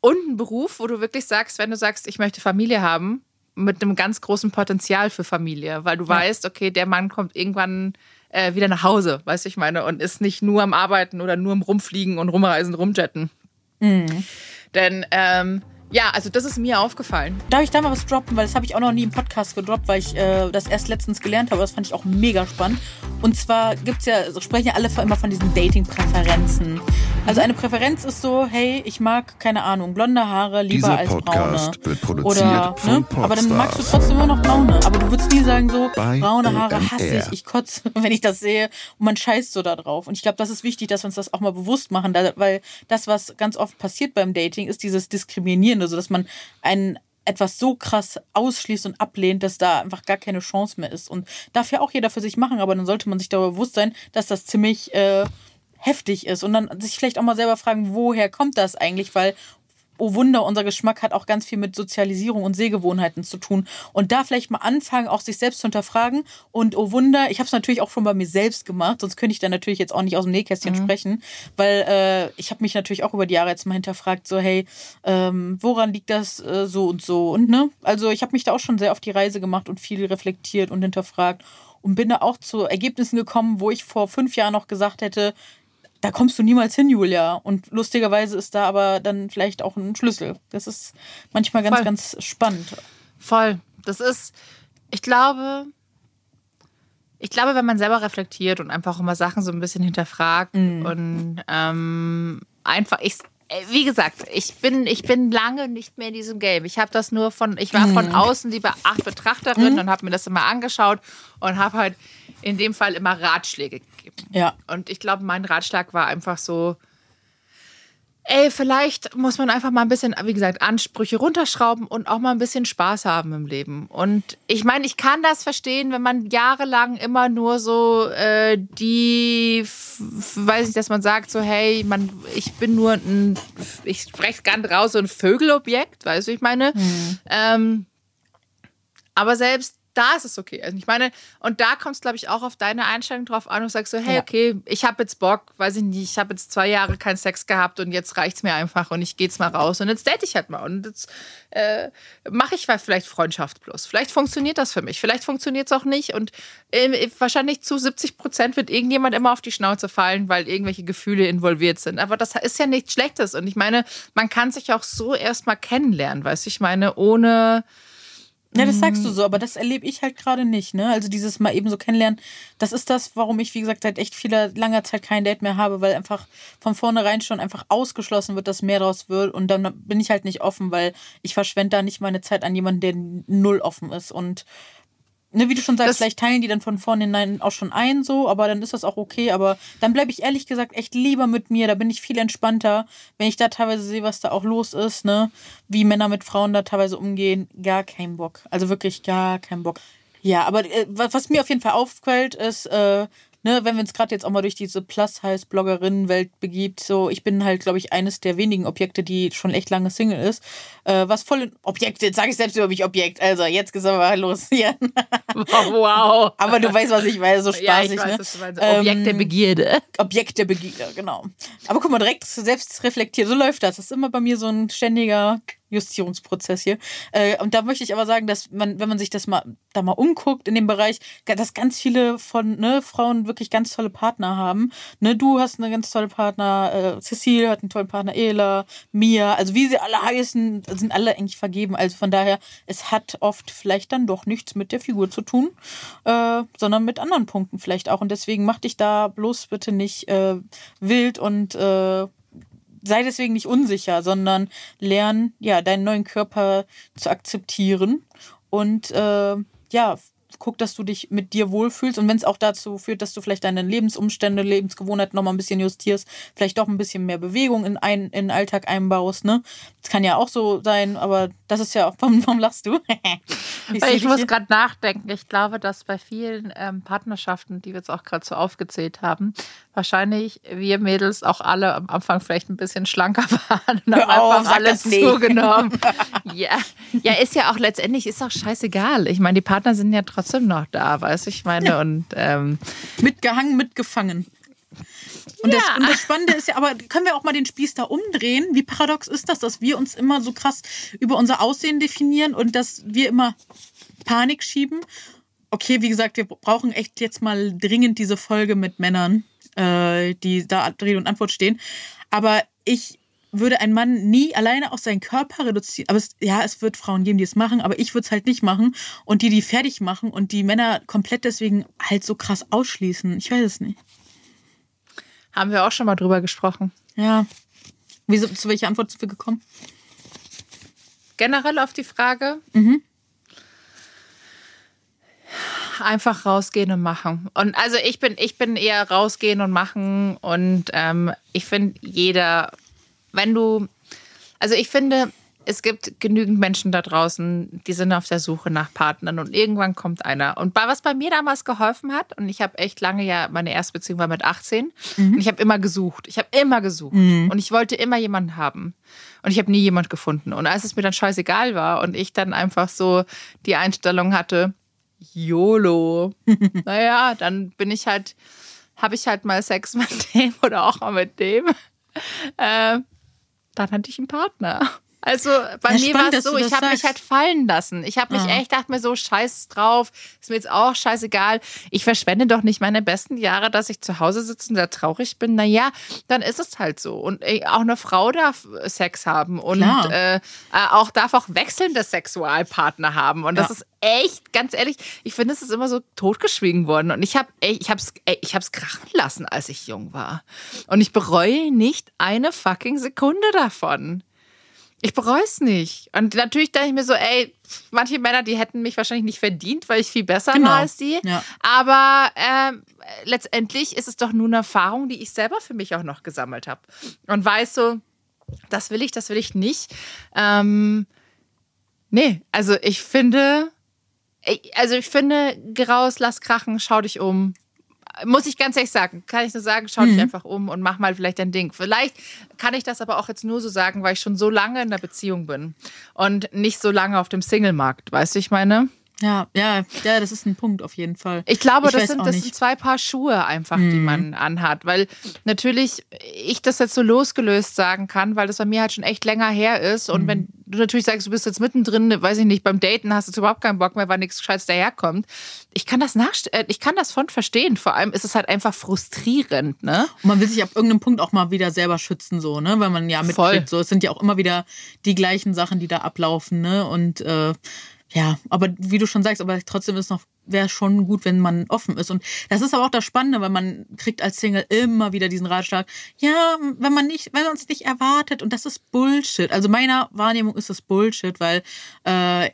und ein Beruf, wo du wirklich sagst, wenn du sagst, ich möchte Familie haben, mit einem ganz großen Potenzial für Familie, weil du weißt, okay, der Mann kommt irgendwann äh, wieder nach Hause, weißt du, ich meine, und ist nicht nur am Arbeiten oder nur am Rumfliegen und rumreisen, rumjetten. Denn, ähm, ja, also das ist mir aufgefallen. Darf ich da mal was droppen? Weil das habe ich auch noch nie im Podcast gedroppt, weil ich äh, das erst letztens gelernt habe. Das fand ich auch mega spannend. Und zwar gibt's ja, also sprechen ja alle immer von diesen Dating-Präferenzen. Also eine Präferenz ist so, hey, ich mag, keine Ahnung, blonde Haare lieber Dieser als Podcast braune. wird produziert Oder, von ne? Aber dann magst du trotzdem immer noch braune. Aber du würdest nie sagen so, Bei braune Haare hasse ich, ich kotze, wenn ich das sehe. Und man scheißt so da drauf. Und ich glaube, das ist wichtig, dass wir uns das auch mal bewusst machen, weil das, was ganz oft passiert beim Dating, ist dieses Diskriminierende, so dass man einen etwas so krass ausschließt und ablehnt, dass da einfach gar keine Chance mehr ist. Und darf ja auch jeder für sich machen, aber dann sollte man sich darüber bewusst sein, dass das ziemlich äh, heftig ist. Und dann sich vielleicht auch mal selber fragen, woher kommt das eigentlich? Weil, oh Wunder, unser Geschmack hat auch ganz viel mit Sozialisierung und Sehgewohnheiten zu tun. Und da vielleicht mal anfangen, auch sich selbst zu hinterfragen. Und oh Wunder, ich habe es natürlich auch schon bei mir selbst gemacht, sonst könnte ich da natürlich jetzt auch nicht aus dem Nähkästchen sprechen, weil äh, ich habe mich natürlich auch über die Jahre jetzt mal hinterfragt, so hey, ähm, woran liegt das äh, so und so? Und ne, also ich habe mich da auch schon sehr auf die Reise gemacht und viel reflektiert und hinterfragt und bin da auch zu Ergebnissen gekommen, wo ich vor fünf Jahren noch gesagt hätte, da kommst du niemals hin, Julia. Und lustigerweise ist da aber dann vielleicht auch ein Schlüssel. Das ist manchmal ganz, Voll. ganz spannend. Voll. Das ist, ich glaube, ich glaube, wenn man selber reflektiert und einfach mal Sachen so ein bisschen hinterfragt und ähm, einfach, ich, wie gesagt, ich bin, ich bin lange nicht mehr in diesem Game. Ich habe das nur von, ich war von außen die Be- Ach- Betrachterin und habe mir das immer angeschaut und habe halt in dem Fall immer Ratschläge gegeben. Ja. Und ich glaube, mein Ratschlag war einfach so, ey, vielleicht muss man einfach mal ein bisschen, wie gesagt, Ansprüche runterschrauben und auch mal ein bisschen Spaß haben im Leben. Und ich meine, ich kann das verstehen, wenn man jahrelang immer nur so äh, die, weiß nicht, dass man sagt so, hey, man, ich bin nur ein, ich spreche ganz raus, so ein Vögelobjekt, weißt du, ich meine. Ähm, aber selbst da ist es okay. Also ich meine, und da kommt es, glaube ich, auch auf deine Einstellung drauf an und sagst so, hey, Ja. okay, ich habe jetzt Bock, weiß ich nicht, ich habe jetzt zwei Jahre keinen Sex gehabt und jetzt reicht's mir einfach und ich gehe jetzt mal raus und jetzt date ich halt mal und jetzt äh, mache ich vielleicht Freundschaft plus. Vielleicht funktioniert das für mich, vielleicht funktioniert es auch nicht und äh, wahrscheinlich zu 70 Prozent wird irgendjemand immer auf die Schnauze fallen, weil irgendwelche Gefühle involviert sind. Aber das ist ja nichts Schlechtes und ich meine, man kann sich auch so erstmal kennenlernen, weißt du, ich meine, ohne Ja, das sagst du so, aber das erlebe ich halt gerade nicht, ne? Also dieses mal eben so kennenlernen, das ist das, warum ich, wie gesagt, seit echt vieler langer Zeit kein Date mehr habe, weil einfach von vornherein schon einfach ausgeschlossen wird, dass mehr draus wird und dann bin ich halt nicht offen, weil ich verschwende da nicht meine Zeit an jemanden, der null offen ist und Ne, wie du schon sagst, Das- vielleicht teilen die dann von vornherein auch schon ein, so, aber dann ist das auch okay. Aber dann bleibe ich ehrlich gesagt echt lieber mit mir. Da bin ich viel entspannter, wenn ich da teilweise sehe, was da auch los ist, ne? Wie Männer mit Frauen da teilweise umgehen. Gar kein Bock. Also wirklich gar kein Bock. Ja, aber äh, was mir auf jeden Fall auffällt, ist, äh, ne, wenn wir uns gerade jetzt auch mal durch diese Plus-Heiß-Bloggerinnen-Welt begibt, so, ich bin halt, glaube ich, eines der wenigen Objekte, die schon echt lange Single ist. Äh, was voll in Objekte, jetzt sage ich selbst über mich Objekt. Also, jetzt geht's aber los hier. wow. Aber du weißt, was ich meine, so spaßig, Ja, ich weiß, ne? meinst. Objekt der Ähm, Begierde. Objekt der Begierde, genau. Aber guck mal, direkt selbst reflektiert, so läuft das. Das ist immer bei mir so ein ständiger Justierungsprozess hier. Äh, und da möchte ich aber sagen, dass man, wenn man sich das mal da mal umguckt in dem Bereich, dass ganz viele von ne, Frauen wirklich ganz tolle Partner haben. Ne, du hast eine ganz tolle Partner, äh, Cecile hat einen tollen Partner, Ela, Mia, also wie sie alle heißen, sind alle eigentlich vergeben. Also von daher, es hat oft vielleicht dann doch nichts mit der Figur zu tun, äh, sondern mit anderen Punkten vielleicht auch. Und deswegen mach dich da bloß bitte nicht äh, wild und äh, sei deswegen nicht unsicher, sondern lern, ja, deinen neuen Körper zu akzeptieren und äh, ja, guck, dass du dich mit dir wohlfühlst. Und wenn es auch dazu führt, dass du vielleicht deine Lebensumstände, Lebensgewohnheiten nochmal ein bisschen justierst, vielleicht doch ein bisschen mehr Bewegung in, ein, in den Alltag einbaust, ne? Das kann ja auch so sein, aber das ist ja auch, warum, warum lachst du? ich, ich muss gerade nachdenken. Ich glaube, dass bei vielen ähm, Partnerschaften, die wir jetzt auch gerade so aufgezählt haben, wahrscheinlich wir Mädels auch alle am Anfang vielleicht ein bisschen schlanker waren und haben auf, einfach alles zugenommen. ja. ja, ist ja auch letztendlich, ist auch scheißegal. Ich meine, die Partner sind ja trotzdem noch da, weiß ich meine. Ja. Und ähm, mitgehangen, mitgefangen. Und, ja. das, und das Spannende ist ja, aber können wir auch mal den Spieß da umdrehen? Wie paradox ist das, dass wir uns immer so krass über unser Aussehen definieren und dass wir immer Panik schieben? Okay, wie gesagt, wir brauchen echt jetzt mal dringend diese Folge mit Männern, äh, die da Rede und Antwort stehen. Aber ich würde ein Mann nie alleine auf seinen Körper reduzieren. Aber es, ja, es wird Frauen geben, die es machen, aber ich würde es halt nicht machen. Und die, die fertig machen und die Männer komplett deswegen halt so krass ausschließen. Ich weiß es nicht. Haben wir auch schon mal drüber gesprochen. Ja. Wie, zu welcher Antwort sind wir gekommen? Generell auf die Frage. Mhm. Einfach rausgehen und machen. Und also ich bin, ich bin eher rausgehen und machen. Und ähm, ich finde, jeder, wenn du, also ich finde, es gibt genügend Menschen da draußen, die sind auf der Suche nach Partnern und irgendwann kommt einer. Und was bei mir damals geholfen hat, und ich habe echt lange ja, meine erste Beziehung war mit 18, mhm. und ich habe immer gesucht. Ich habe immer gesucht. Mhm. Und ich wollte immer jemanden haben. Und ich habe nie jemanden gefunden. Und als es mir dann scheißegal war und ich dann einfach so die Einstellung hatte, YOLO, naja, dann bin ich halt, habe ich halt mal Sex mit dem oder auch mal mit dem. Äh, dann hatte ich einen Partner. Also bei ja, mir war es so, ich habe mich halt fallen lassen. Ich habe mich ja. echt, dachte mir so, scheiß drauf, ist mir jetzt auch scheißegal. Ich verschwende doch nicht meine besten Jahre, dass ich zu Hause sitze und da traurig bin. Naja, dann ist es halt so. Und ey, auch eine Frau darf Sex haben und äh, äh, auch darf auch wechselnde Sexualpartner haben. Und das ja. ist echt, ganz ehrlich, ich finde, es ist immer so totgeschwiegen worden. Und ich habe ich hab's, ich hab's krachen lassen, als ich jung war. Und ich bereue nicht eine fucking Sekunde davon. Ich bereue es nicht. Und natürlich denke ich mir so, ey, manche Männer, die hätten mich wahrscheinlich nicht verdient, weil ich viel besser genau. war als die. Ja. Aber ähm, letztendlich ist es doch nur eine Erfahrung, die ich selber für mich auch noch gesammelt habe. Und weiß so, das will ich, das will ich nicht. Ähm, nee, also ich finde, also ich finde, geh raus, lass krachen, schau dich um, muss ich ganz ehrlich sagen, kann ich nur sagen, schau mhm. dich einfach um und mach mal vielleicht dein Ding. Vielleicht kann ich das aber auch jetzt nur so sagen, weil ich schon so lange in der Beziehung bin und nicht so lange auf dem Single-Markt. Weißt du, ich meine? Ja, ja, ja, das ist ein Punkt auf jeden Fall. Ich glaube, ich das, sind, das sind zwei Paar Schuhe einfach, mhm. die man anhat. Weil natürlich ich das jetzt so losgelöst sagen kann, weil das bei mir halt schon echt länger her ist. Und mhm. wenn du natürlich sagst, du bist jetzt mittendrin, weiß ich nicht, beim Daten hast du überhaupt keinen Bock mehr, weil nichts Scheiß daherkommt. Ich kann das nachstellen, äh, ich kann das von verstehen. Vor allem ist es halt einfach frustrierend, ne? Und man will sich ab irgendeinem Punkt auch mal wieder selber schützen, so, ne? Weil man ja mitkriegt, so, es sind ja auch immer wieder die gleichen Sachen, die da ablaufen, ne? Und äh, ja, aber wie du schon sagst, aber trotzdem ist noch, wäre schon gut, wenn man offen ist. Und das ist aber auch das Spannende, weil man kriegt als Single immer wieder diesen Ratschlag, ja, wenn man nicht, wenn man uns nicht erwartet, und das ist Bullshit. Also meiner Wahrnehmung ist das Bullshit, weil äh,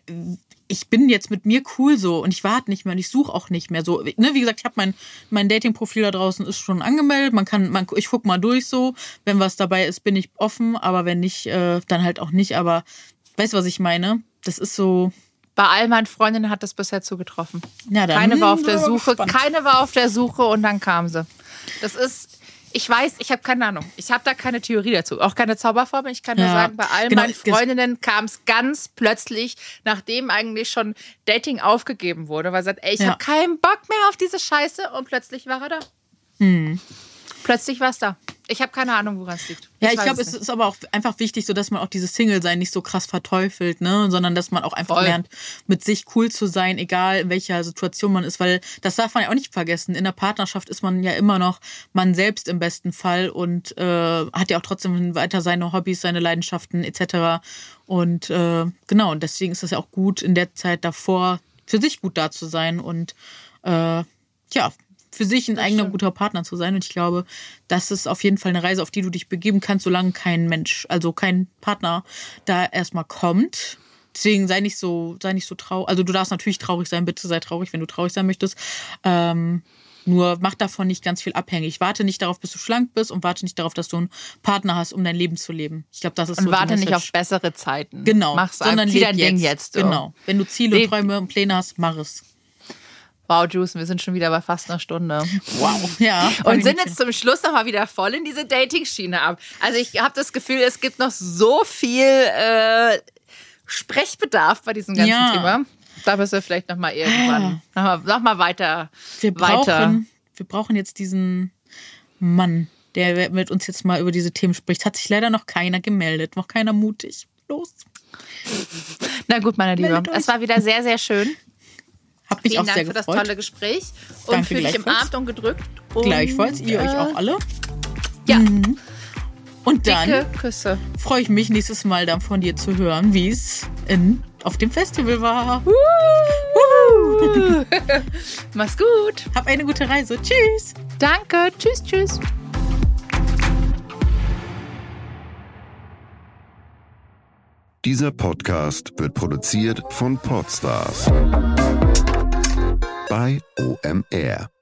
ich bin jetzt mit mir cool so und ich warte nicht mehr und ich suche auch nicht mehr so. Ne, wie gesagt, ich habe mein, mein Dating-Profil da draußen ist schon angemeldet. Man kann, man, ich guck mal durch so. Wenn was dabei ist, bin ich offen, aber wenn nicht, äh, dann halt auch nicht. Aber weißt du, was ich meine? Das ist so. Bei all meinen Freundinnen hat das bisher zugetroffen. Dann keine war auf der Suche, keine war auf der Suche und dann kam sie. Das ist, ich weiß, ich habe keine Ahnung. Ich habe da keine Theorie dazu, auch keine Zauberformel. Ich kann nur ja, sagen, bei all genau, meinen Freundinnen kam es ganz plötzlich, nachdem eigentlich schon Dating aufgegeben wurde, weil sie sagt, ey, ich ja. habe keinen Bock mehr auf diese Scheiße und plötzlich war er da. Hm. Plötzlich war es da. Ich habe keine Ahnung, woran es liegt. Ja, ich, weiß glaube, es nicht. ist aber auch einfach wichtig, so dass man auch dieses Single-Sein nicht so krass verteufelt, ne? Sondern dass man auch einfach Voll. lernt, mit sich cool zu sein, egal in welcher Situation man ist, weil das darf man ja auch nicht vergessen. In der Partnerschaft ist man ja immer noch man selbst im besten Fall und äh, hat ja auch trotzdem weiter seine Hobbys, seine Leidenschaften etc. Und äh, genau, und deswegen ist es ja auch gut, in der Zeit davor für sich gut da zu sein und äh, ja, für sich ein eigener guter Partner zu sein. Und ich glaube, das ist auf jeden Fall eine Reise, auf die du dich begeben kannst, solange kein Mensch, also kein Partner da erstmal kommt. Deswegen sei nicht so, sei nicht so traurig. Also du darfst natürlich traurig sein, bitte sei traurig, wenn du traurig sein möchtest. Ähm, nur mach davon nicht ganz viel abhängig. Warte nicht darauf, bis du schlank bist und warte nicht darauf, dass du einen Partner hast, um dein Leben zu leben. Ich glaube, das ist Und so warte nicht auf bessere Zeiten. Genau, Mach's sondern einfach. Zieh dein Ding jetzt. so. Genau. Wenn du Ziele, Leb- Träume und Pläne hast, mach es. Wow, Juice, wir sind schon wieder bei fast einer Stunde. Wow. Ja. Und sind jetzt zum Schluss nochmal wieder voll in diese Dating-Schiene ab. Also ich habe das Gefühl, es gibt noch so viel äh, Sprechbedarf bei diesem ganzen Ja. Thema. Da müssen wir vielleicht nochmal irgendwann nochmal noch mal weiter, wir brauchen, weiter. wir brauchen jetzt diesen Mann, der mit uns jetzt mal über diese Themen spricht. Hat sich leider noch keiner gemeldet, noch keiner mutig. Los. Na gut, meine Liebe, es war wieder sehr, sehr schön. Hab mich Vielen auch Dank sehr für das tolle Gespräch. Und Danke, fühle dich gleichfalls. umarmt und gedrückt. Und, Gleichfalls, ihr euch äh, auch alle. Ja, Und dann dicke Küsse. freue ich mich nächstes Mal dann von dir zu hören, wie es in auf dem Festival war. Mach's gut. Hab eine gute Reise. Tschüss. Danke. Tschüss, tschüss. Dieser Podcast wird produziert von Podstars bei OMR.